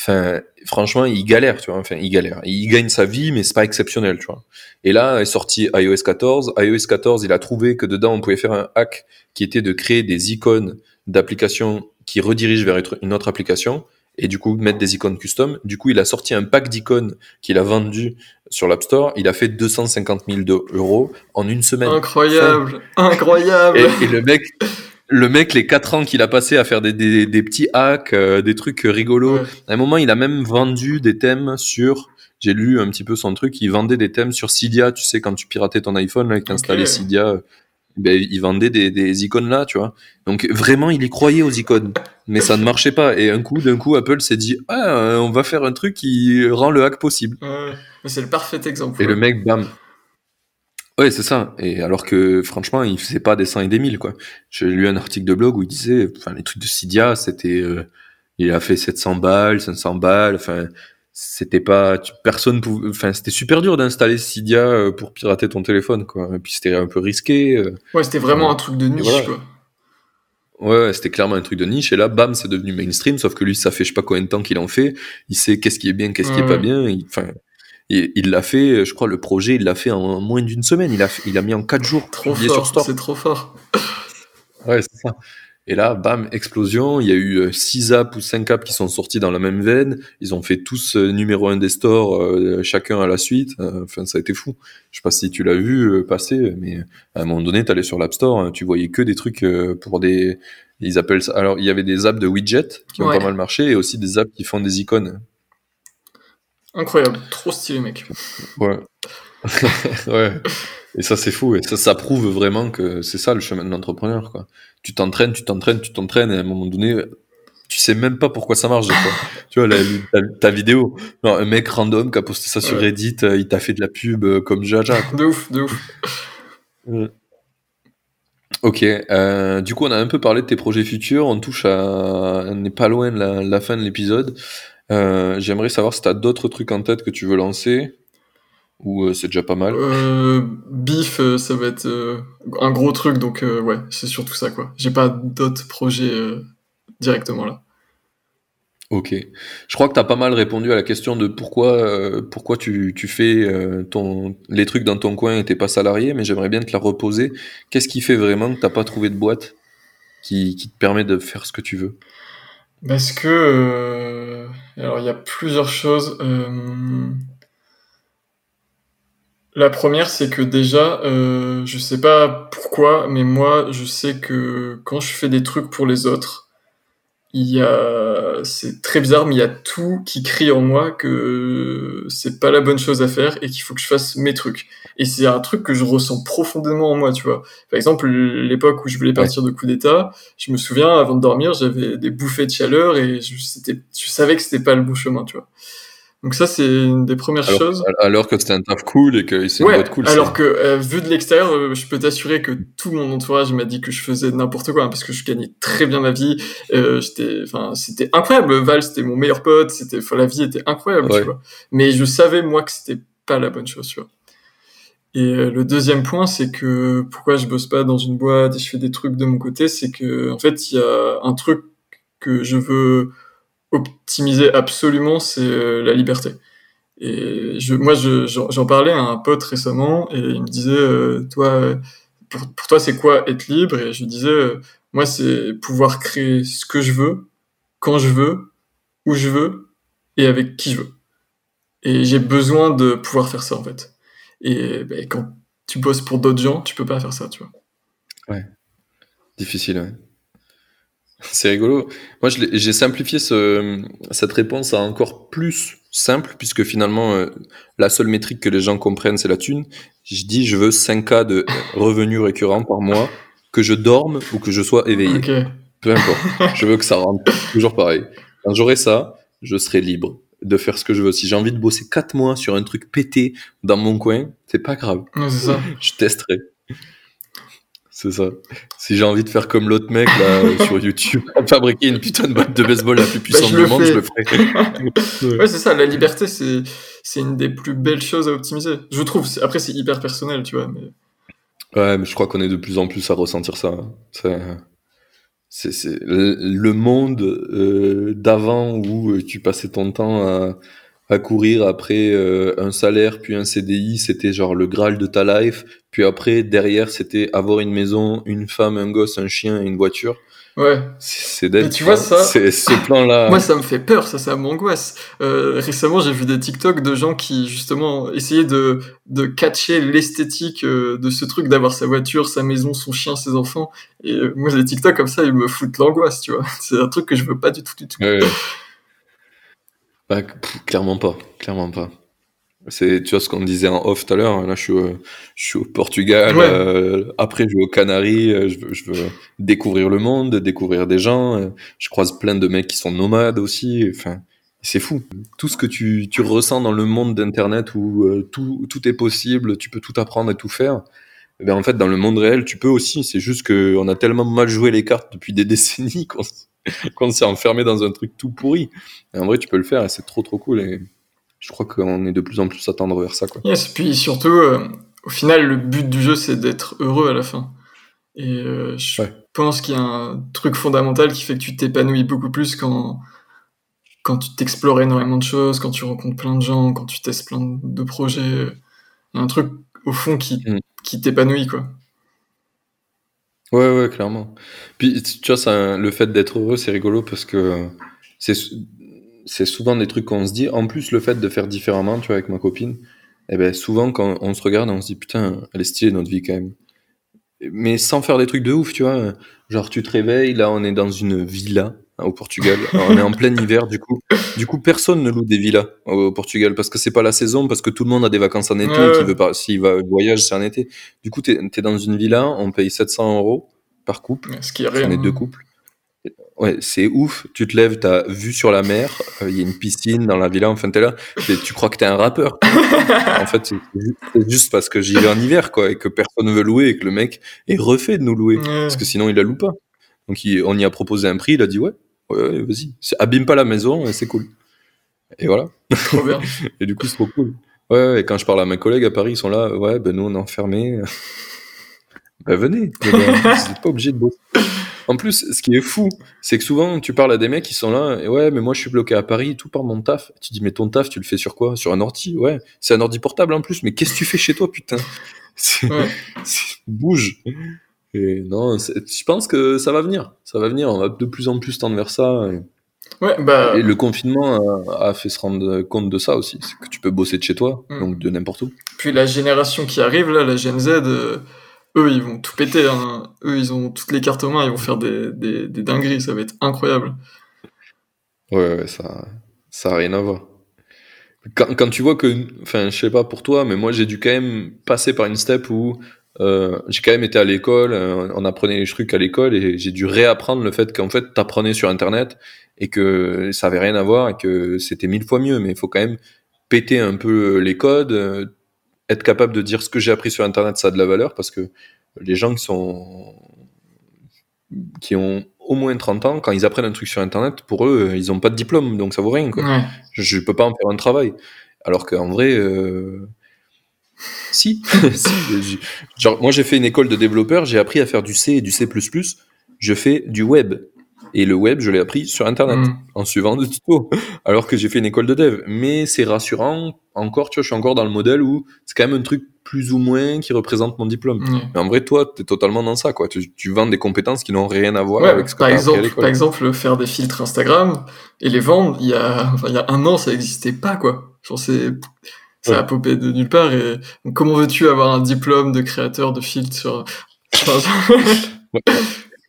enfin, franchement, il galère, tu vois. Enfin, il galère. Il gagne sa vie, mais c'est pas exceptionnel, tu vois. Et là est sorti iOS 14. iOS 14, il a trouvé que dedans, on pouvait faire un hack qui était de créer des icônes d'applications qui redirigent vers une autre application et du coup mettre des icônes custom. Du coup, il a sorti un pack d'icônes qu'il a vendu sur l'App Store. Il a fait 250 000 euros en une semaine. Incroyable, incroyable. et, le mec, le mec, les quatre ans qu'il a passé à faire des, des, des petits hacks, euh, des trucs rigolos. À un moment, il a même vendu des thèmes sur. J'ai lu un petit peu son truc. Il vendait des thèmes sur Cydia. Tu sais, quand tu piratais ton iPhone, là, que installais Cydia, ben, il vendait des, des icônes là, tu vois. Donc vraiment, il y croyait aux icônes, mais ça ne marchait pas. Et un coup, d'un coup, Apple s'est dit, ah, euh, on va faire un truc qui rend le hack possible. Ouais, c'est le parfait exemple. Et le mec, bam, Ouais, c'est ça. Et alors que franchement, il faisait pas des 100 et des 1000 quoi. J'ai lu un article de blog où il disait, enfin les trucs de Cydia, c'était, euh, il a fait 700 balles, 500 balles. Enfin, c'était pas, personne pouvait, enfin c'était super dur d'installer Cydia euh, pour pirater ton téléphone quoi. Et puis c'était un peu risqué. Euh. Ouais, c'était vraiment un truc de niche quoi. Ouais, c'était clairement un truc de niche. Et là, bam, c'est devenu mainstream. Sauf que lui, ça fait je sais pas combien de temps qu'il en fait. Il sait qu'est-ce qui est bien, qu'est-ce qui est pas bien. Enfin, il l'a fait, je crois, le projet, il l'a fait en moins d'une semaine. Il a, il a mis en quatre jours. Trop fort, c'est trop fort. ouais, c'est ça. Et là, bam, explosion. Il y a eu euh, six apps ou cinq apps qui sont sortis dans la même veine. Ils ont fait tous euh, numéro un des stores, euh, chacun à la suite. Enfin, ça a été fou. Je sais pas si tu l'as vu passer, mais à un moment donné, tu allais sur l'App Store, hein, tu voyais que des trucs pour des. Ils appellent ça. Alors, il y avait des apps de widgets qui ont pas mal marché et aussi des apps qui font des icônes. Incroyable, trop stylé, mec. Ouais. ouais. Et ça, c'est fou. Et ça, ça prouve vraiment que c'est ça le chemin de l'entrepreneur, quoi. Tu t'entraînes, tu t'entraînes, tu t'entraînes, et à un moment donné, tu sais même pas pourquoi ça marche, tu vois, ta, vidéo. un mec random qui a posté ça sur Reddit, euh, il t'a fait de la pub euh, comme Jaja. de ouf, de ouf. Ok, euh, du coup on a un peu parlé de tes projets futurs, on touche à, on n'est pas loin de la fin de l'épisode. Euh, j'aimerais savoir si tu as d'autres trucs en tête que tu veux lancer ou euh, c'est déjà pas mal. Euh, bif, ça va être un gros truc, donc ouais, c'est surtout ça quoi. J'ai pas d'autres projets directement là. Ok. Je crois que tu as pas mal répondu à la question de pourquoi, pourquoi tu, tu fais ton, les trucs dans ton coin et t'es pas salarié, mais j'aimerais bien te la reposer. Qu'est-ce qui fait vraiment que t'as pas trouvé de boîte qui, qui te permet de faire ce que tu veux? Parce que alors, il y a plusieurs choses. Euh, la première, c'est que déjà, euh, je sais pas pourquoi, mais moi, je sais que quand je fais des trucs pour les autres, il y a, c'est très bizarre, mais il y a tout qui crie en moi que c'est pas la bonne chose à faire et qu'il faut que je fasse mes trucs. Et c'est un truc que je ressens profondément en moi, tu vois. Par exemple, l'époque où je voulais partir de coup d'état, je me souviens, avant de dormir, j'avais des bouffées de chaleur et je, je savais que c'était pas le bon chemin, tu vois. Donc ça, c'est une des premières choses. Alors que c'était un taf cool et que c'est une boîte cool. Alors que euh, vu de l'extérieur, euh, je peux t'assurer que tout mon entourage m'a dit que je faisais n'importe quoi hein, parce que je gagnais très bien ma vie. Euh, j'étais, enfin, c'était incroyable. Val, c'était mon meilleur pote. C'était, enfin, la vie était incroyable, tu vois. Mais je savais moi que c'était pas la bonne chose, tu vois. Et euh, le deuxième point, c'est que pourquoi je bosse pas dans une boîte et je fais des trucs de mon côté, c'est que en fait, il y a un truc que je veux optimiser absolument, c'est euh, la liberté. Et moi, j'en parlais à un pote récemment et il me disait, euh, toi, pour, toi, c'est quoi être libre? Et je disais, euh, moi, c'est pouvoir créer ce que je veux, quand je veux, où je veux et avec qui je veux. Et j'ai besoin de pouvoir faire ça en fait. Et ben, quand tu bosses pour d'autres gens, tu peux pas faire ça, tu vois. Ouais. Difficile, ouais. C'est rigolo. Moi, j'ai simplifié ce, cette réponse à encore plus simple, puisque finalement, euh, la seule métrique que les gens comprennent, c'est la thune. Je dis, je veux 5 cas de revenus récurrents par mois, que je dorme ou que je sois éveillé. Peu importe. je veux que ça rentre toujours pareil. Quand j'aurai ça, je serai libre. de faire ce que je veux. Si j'ai envie de bosser 4 mois sur un truc pété dans mon coin, c'est pas grave. c'est ça. je testerai. C'est ça. Si j'ai envie de faire comme l'autre mec là sur YouTube, fabriquer une putain de batte de baseball la plus bah, puissante du monde, je le ferai. ouais, c'est ça. La liberté, c'est c'est une des plus belles choses à optimiser. Je trouve. Après, c'est hyper personnel, tu vois. Mais... Ouais, mais je crois qu'on est de plus en plus à ressentir ça. C'est c'est le monde euh, d'avant où euh, tu passais ton temps à à courir après euh, un salaire puis un CDI, c'était genre le graal de ta life. Puis après, derrière, c'était avoir une maison, une femme, un gosse, un chien et une voiture. Ouais. C'est d'être. Tu vois ça C'est ce plan-là. Moi, ça me fait peur, ça, ça m'angoisse. Euh, récemment, j'ai vu des TikTok de gens qui justement essayaient de de catcher l'esthétique euh, de ce truc d'avoir sa voiture, sa maison, son chien, ses enfants. Et euh, moi, les TikTok comme ça, ils me foutent l'angoisse, tu vois. C'est un truc que je veux pas du tout, du tout. Ouais. Bah, clairement pas, clairement pas. C'est, tu vois ce qu'on disait en off tout à l'heure. Là, je suis, au, je suis au Portugal. Euh, après, je vais aux Canaries. Euh, je veux, je veux découvrir le monde, découvrir des gens. Euh, je croise plein de mecs qui sont nomades aussi. Enfin, c'est fou. Tout ce que tu, tu ressens dans le monde d'Internet où tout, tout est possible, tu peux tout apprendre et tout faire. Eh ben, en fait, dans le monde réel, tu peux aussi. C'est juste qu'on a tellement mal joué les cartes depuis des décennies qu'on quand s'est enfermé dans un truc tout pourri. Et en vrai, tu peux le faire et c'est trop trop cool. Et je crois qu'on est de plus en plus à tendre vers ça. Quoi. Yes, puis surtout, euh, au final, le but du jeu, c'est d'être heureux à la fin. Et euh, je pense qu'il y a un truc fondamental qui fait que tu t'épanouis beaucoup plus quand, quand tu t'explores énormément de choses, quand tu rencontres plein de gens, quand tu testes plein de projets. Il y a un truc, au fond, qui, mm. qui t'épanouit, quoi. Ouais, ouais, clairement. Puis, tu vois, ça, le fait d'être heureux, c'est rigolo parce que c'est, c'est souvent des trucs qu'on se dit. En plus, le fait de faire différemment, tu vois, avec ma copine, eh ben, souvent, quand on se regarde, on se dit, putain, elle est stylée notre vie quand même. Mais sans faire des trucs de ouf, tu vois. Genre, tu te réveilles, là, on est dans une villa au Portugal. on est en plein hiver, du coup. Du coup, personne ne loue des villas au Portugal parce que c'est pas la saison, parce que tout le monde a des vacances en été. Qui veut pas, s'il va voyage, c'est en été. Du coup, t'es es dans une villa, on paye 700 euros par couple. Ce qui est rien. On est deux couples. Ouais, c'est ouf. Tu te lèves, t'as vue sur la mer, euh, il y a une piscine dans la villa, enfin t'es là, tu crois que t'es un rappeur. en fait, c'est juste parce que j'y vais en hiver, quoi, et que personne ne veut louer, et que le mec est refait de nous louer, parce que sinon il la loue pas. Donc on y a proposé un prix, il a dit ouais, ouais, vas-y, abîme pas la maison, c'est cool. Et voilà. Trop bien. et du coup, c'est trop cool. Ouais, et quand je parle à mes collègues à Paris, ils sont là, ouais, ben nous on est enfermés. ben venez, vous n'êtes pas obligé de bosser. En plus, ce qui est fou, c'est que souvent tu parles à des mecs qui sont là, et ouais, mais moi je suis bloqué à Paris, tout par mon taf. Tu dis, mais ton taf, tu le fais sur quoi? Sur un ordi? Ouais, c'est un ordi portable en plus, mais qu'est-ce que tu fais chez toi, putain? Bouge Et non, je pense que ça va venir. Ça va venir, on va de plus en plus tendre vers ça. Et... Ouais, bah... et le confinement a, fait se rendre compte de ça aussi, c'est que tu peux bosser de chez toi, mm. donc de n'importe où. Puis la génération qui arrive, là, la Gen Z, euh, eux, ils vont tout péter. Hein. Eux, ils ont toutes les cartes en main, ils vont faire des, des, des dingueries, ça va être incroyable. Ouais, ouais, ça, ça a rien à voir. Quand, quand tu vois que, enfin, je sais pas pour toi, mais moi, j'ai dû quand même passer par une step où euh, j'ai quand même été à l'école, euh, on apprenait les trucs à l'école et j'ai dû réapprendre le fait qu'en fait, t'apprenais sur Internet et que ça avait rien à voir et que c'était mille fois mieux. Mais il faut quand même péter un peu les codes, euh, être capable de dire ce que j'ai appris sur Internet, ça a de la valeur parce que les gens qui sont qui ont au moins 30 ans, quand ils apprennent un truc sur Internet, pour eux, ils n'ont pas de diplôme, donc ça vaut rien. Quoi. Je ne peux pas en faire un travail. Alors qu'en vrai, si. Genre, moi, j'ai fait une école de développeur, j'ai appris à faire du C et du C++. Je fais du web. Et le web, je l'ai appris sur Internet, mm. en suivant des tutos, alors que j'ai fait une école de dev. Mais c'est rassurant, encore, tu vois, je suis encore dans le modèle où c'est quand même un truc plus ou moins qui représente mon diplôme. Mm. Mais en vrai, toi, tu es totalement dans ça, quoi. Tu, tu, vends des compétences qui n'ont rien à voir avec ce que par exemple, Par exemple, faire des filtres Instagram et les vendre, il y a, enfin, il y a un an, ça n'existait pas, quoi. Genre, c'est, ça a popé de nulle part et comment veux-tu avoir un diplôme de créateur de filtres sur,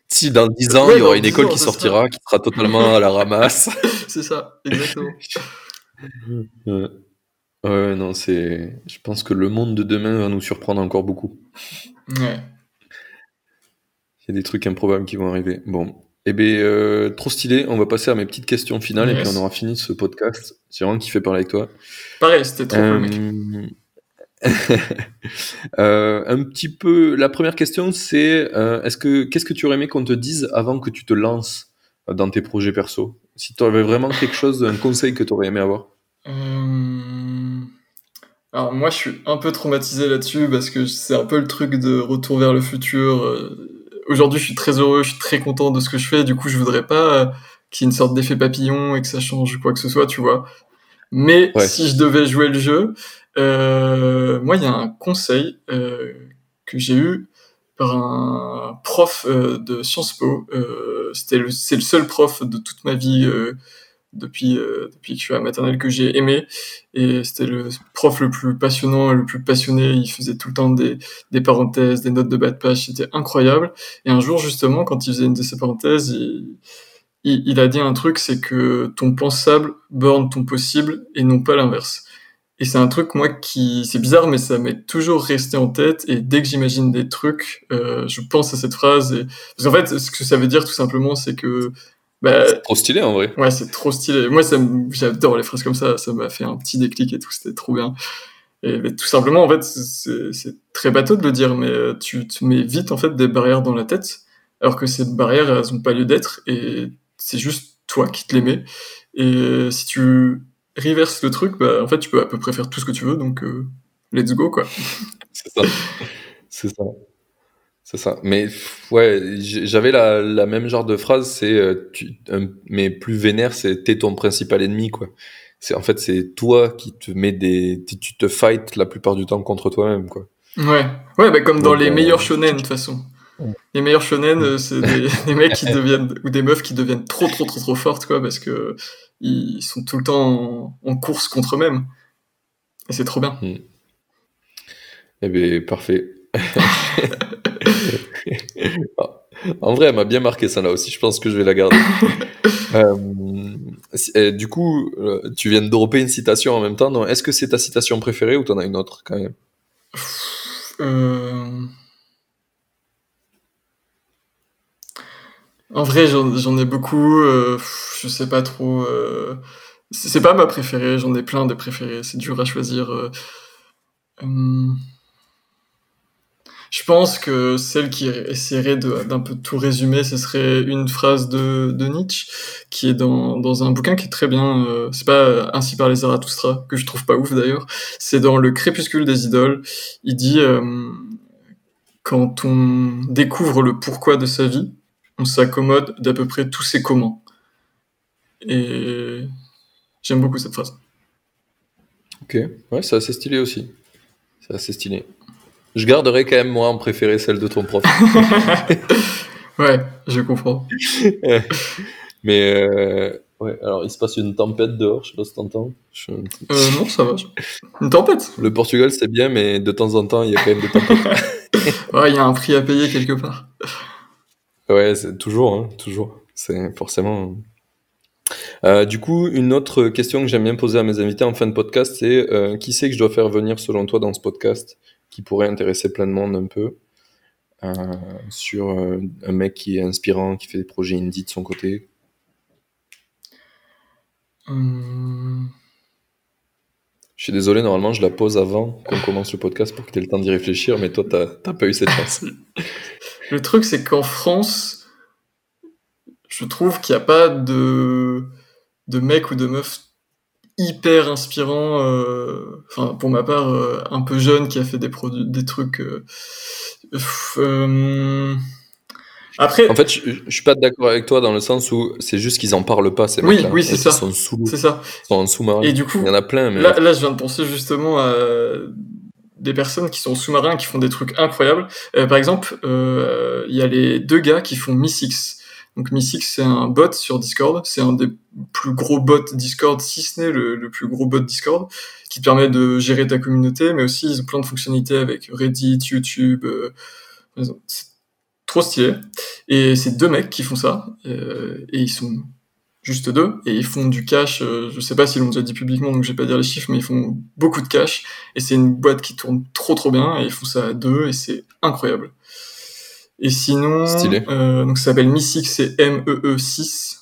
Si dans 10 ans, il y aura une école qui sortira, qui sera totalement à la ramasse. c'est ça, exactement. ouais. non, c'est. Je pense que le monde de demain va nous surprendre encore beaucoup. Ouais. Il y a des trucs improbables qui vont arriver. Bon, Eh bien, trop stylé. On va passer à mes petites questions finales et puis on aura fini ce podcast. J'ai vraiment kiffé parler avec toi. Pareil, c'était trop cool, un petit peu. La première question, c'est est-ce que qu'est-ce que tu aurais aimé qu'on te dise avant que tu te lances dans tes projets perso? Si tu avais vraiment quelque chose, un conseil que tu aurais aimé avoir? Alors moi, je suis un peu traumatisé là-dessus parce que c'est un peu le truc de retour vers le futur. Aujourd'hui, je suis très heureux, je suis très content de ce que je fais. Du coup, je voudrais pas qu'il y ait une sorte d'effet papillon et que ça change quoi que ce soit, tu vois. Mais si je devais jouer le jeu, euh, moi, il y a un conseil euh, que j'ai eu par un prof euh, de Sciences Po. Euh, c'était le, c'est le seul prof de toute ma vie euh, depuis depuis que je suis à maternelle que j'ai aimé. Et c'était le prof le plus passionnant, le plus passionné. Il faisait tout le temps des, des parenthèses, des notes de bas de page. C'était incroyable. Et un jour, justement, quand il faisait une de ces parenthèses, il a dit un truc, c'est que ton pensable borne ton possible et non pas l'inverse. Et c'est un truc, moi, qui, c'est bizarre, mais ça m'est toujours resté en tête. Et dès que j'imagine des trucs, euh, je pense à cette phrase. Et... Parce qu'en fait, ce que ça veut dire, tout simplement, c'est que. Bah, c'est trop stylé, en vrai. Ouais, c'est trop stylé. Moi, ça j'adore les phrases comme ça. Ça m'a fait un petit déclic et tout. C'était trop bien. Et tout simplement, en fait, c'est très bateau de le dire, mais euh, tu te mets vite, en fait, des barrières dans la tête. Alors que ces barrières, elles ont pas lieu d'être. Et c'est juste toi qui te les mets. Et si tu reverse le truc, bah, en fait, tu peux à peu près faire tout ce que tu veux, donc euh, let's go, quoi. C'est ça. C'est ça. C'est ça. Mais ouais, j'avais la, la, même genre de phrase, c'est euh, mais plus vénère, c'est t'es ton principal ennemi, quoi. C'est en fait c'est toi qui te mets des, tu te fight la plupart du temps contre toi-même, quoi. Ouais, ouais, bah comme dans les euh, meilleurs shonen de toute façon. Les meilleurs shonen, c'est des, des, mecs qui deviennent ou des meufs qui deviennent trop trop trop trop fortes, quoi, parce que ils sont tout le temps en, course contre eux-mêmes. Et c'est trop bien. Hmm. Eh bien, parfait. en vrai, elle m'a bien marqué ça là aussi. Je pense que je vais la garder. Euh, du coup, euh, tu viens de dropper une citation en même temps. Est-ce que c'est ta citation préférée ou tu en as une autre quand même? Euh... En vrai, j'en ai beaucoup. Euh, je sais pas trop. C'est pas ma préférée. J'en ai plein de préférées. C'est dur à choisir. Hum. Je pense que celle qui essaierait d'un peu tout résumer, ce serait une phrase de, Nietzsche qui est dans, dans un bouquin qui est très bien. c'est pas Ainsi par les Zarathustra que je trouve pas ouf d'ailleurs. C'est dans Le Crépuscule des idoles. Il dit quand on découvre le pourquoi de sa vie, on s'accommode d'à peu près tous ces comment. Et j'aime beaucoup cette phrase. Ok, ouais, c'est assez stylé aussi. C'est assez stylé. Je garderai quand même moi en préféré celle de ton prof. ouais, je comprends. Mais euh, ouais, alors il se passe une tempête dehors, je sais pas si t'entends. Euh, non, ça va. Une tempête? Le Portugal c'est bien, mais de temps en temps il y a quand même des tempêtes. ouais, il y a un prix à payer quelque part. Ouais, c'est toujours, hein, toujours. C'est forcément. Euh, du coup, une autre question que j'aime bien poser à mes invités en fin de podcast, c'est qui c'est que je dois faire venir selon toi dans ce podcast? Qui pourrait intéresser plein de monde un peu euh, sur un mec qui est inspirant, qui fait des projets indie de son côté hum. Je suis désolé, normalement je la pose avant qu'on commence le podcast pour que tu aies le temps d'y réfléchir, mais toi, t'as pas eu cette chance. Le truc, c'est qu'en France, je trouve qu'il n'y a pas de, de mec ou de meuf hyper inspirant, euh, enfin pour ma part euh, un peu jeune qui a fait des produits, des trucs. Euh, après, en fait, je, je, suis pas d'accord avec toi dans le sens où c'est juste qu'ils en parlent pas. Ces oui, oui, c'est ça. Sont sous, c'est ça. Sont en sous-marin. Et du coup, il y en a plein. Mais... Là, là, je viens de penser justement à des personnes qui sont sous-marins qui font des trucs incroyables. Euh, par exemple, euh, il y a les deux gars qui font Missix. Donc Missix, c'est un bot sur Discord. C'est un des plus gros bots Discord, si ce n'est le, plus gros bot Discord, qui te permet de gérer ta communauté, mais aussi ils ont plein de fonctionnalités avec Reddit, YouTube. Euh, c'est trop stylé. Et c'est deux mecs qui font ça, et ils sont juste deux, et ils font du cash, euh, je sais pas s'ils l'ont déjà dit publiquement, donc je vais pas dire les chiffres, mais ils font beaucoup de cash, et c'est une boîte qui tourne trop trop bien, et ils font ça à deux, et c'est incroyable. Et sinon, euh, donc ça s'appelle Missix, c'est M-E-E-6.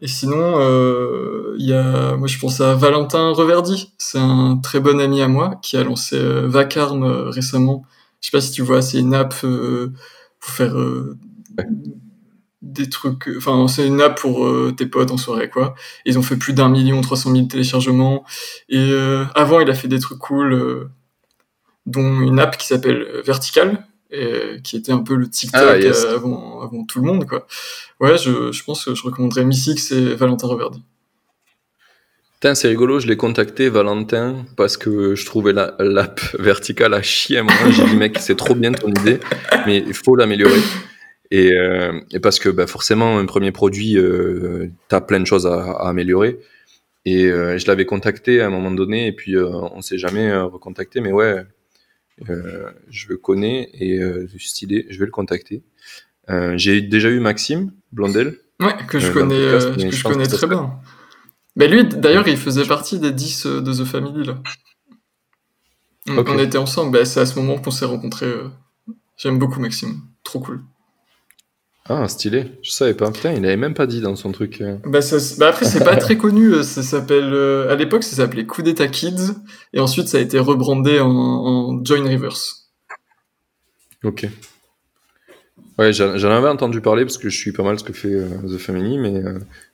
Et sinon, euh, il y a, moi je pense à Valentin Reverdy, c'est un très bon ami à moi qui a lancé euh, Vacarme euh, récemment. Je sais pas si tu vois, c'est une app pour faire des trucs, enfin c'est une app pour tes potes en soirée quoi. Ils ont fait plus d'un million trois cent mille téléchargements. Et avant, il a fait des trucs cool, dont une app qui s'appelle Vertical, et, qui était un peu le TikTok ah, avant, avant, tout le monde, quoi. Ouais, je, je pense que je recommanderais Missix et Valentin Reverdy. c'est rigolo, je l'ai contacté, Valentin, parce que je trouvais l'app verticale à chier. Moi, j'ai dit, mec, c'est trop bien ton idée, mais il faut l'améliorer. Et, euh, et, parce que bah, forcément, un premier produit, euh, tu as plein de choses à, à améliorer. Et euh, je l'avais contacté à un moment donné, et puis euh, on s'est jamais euh, recontacté, mais ouais, euh, je le connais et euh, stylé, je vais le contacter. Euh, j'ai déjà eu Maxime Blondel. Ouais, que je connais, que je connais très bien. Mais lui, d'ailleurs, il faisait partie des 10 de The Family, là. On était ensemble, bah, c'est à ce moment qu'on s'est rencontrés. J'aime beaucoup Maxime, trop cool. Ah, stylé. Je savais pas. Putain, il avait même pas dit dans son truc. Euh. Bah, ça, bah après, c'est pas très connu. Euh, ça s'appelle, euh, à l'époque, ça s'appelait Coup d'État Kids. Et ensuite, ça a été rebrandé en, en Join Rivers. Ok. Ouais, j'en avais entendu parler parce que je suis pas mal ce que fait The Family, mais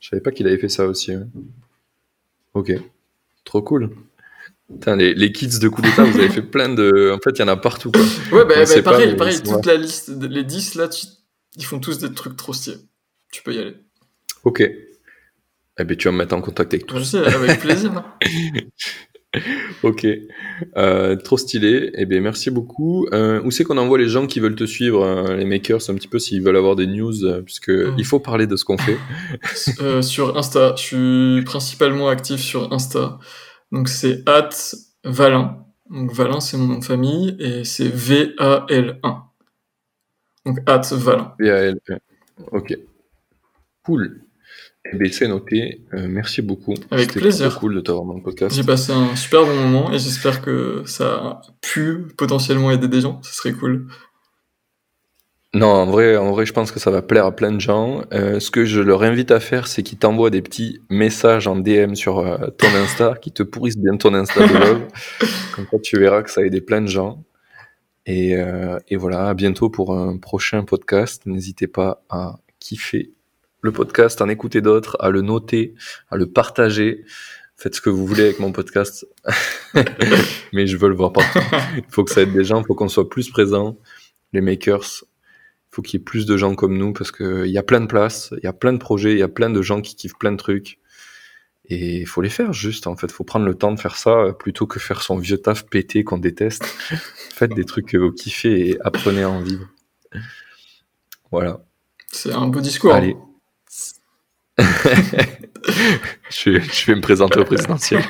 je savais pas qu'il avait fait ça aussi. Ok. Trop cool. Putain, les, les kids de coup d'état, vous avez fait plein de. En fait, il y en a partout. Quoi. Ouais, bah, bah pareil, pareil toute la liste, les 10 là, tu ils font tous des trucs trop stylés. Tu peux y aller. Ok. Eh bien, tu vas me mettre en contact avec toi. Je sais, avec plaisir. Hein. ok. Euh, trop stylé. Eh bien, merci beaucoup. Euh, où c'est qu'on envoie les gens qui veulent te suivre, euh, les makers, un petit peu, s'ils veulent avoir des news, puisque mm. il faut parler de ce qu'on fait. sur Insta. Je suis principalement actif sur Insta. Donc, c'est at Valin. Donc, Valin, c'est mon nom de famille, et c'est V-A-L-1. Donc, at Valin. Ok. Cool. Eh ben, c'est noté. Euh, merci beaucoup. Avec plaisir. cool de t'avoir dans le podcast. J'ai passé un super bon moment et j'espère que ça a pu potentiellement aider des gens. Ce serait cool. Non, en vrai, en vrai, je pense que ça va plaire à plein de gens. Euh, ce que je leur invite à faire, c'est qu'ils t'envoient des petits messages en DM sur euh, ton Insta, qui te pourrissent bien ton Insta de love. Comme ça, tu verras que ça a aidé plein de gens. Et, euh, et, voilà, à bientôt pour un prochain podcast. N'hésitez pas à kiffer le podcast, à en écouter d'autres, à le noter, à le partager. Faites ce que vous voulez avec mon podcast, mais je veux le voir partout. Il faut que ça aide des gens, il faut qu'on soit plus présents. Les makers, il faut qu'il y ait plus de gens comme nous parce qu'il y a plein de places, il y a plein de projets, il y a plein de gens qui kiffent plein de trucs. Et il faut les faire juste, en fait. Il faut prendre le temps de faire ça euh, plutôt que faire son vieux taf pété qu'on déteste. Faites des trucs que vous kiffez et apprenez à en vivre. Voilà. C'est un beau discours. Allez. je, je vais me présenter au présidentiel.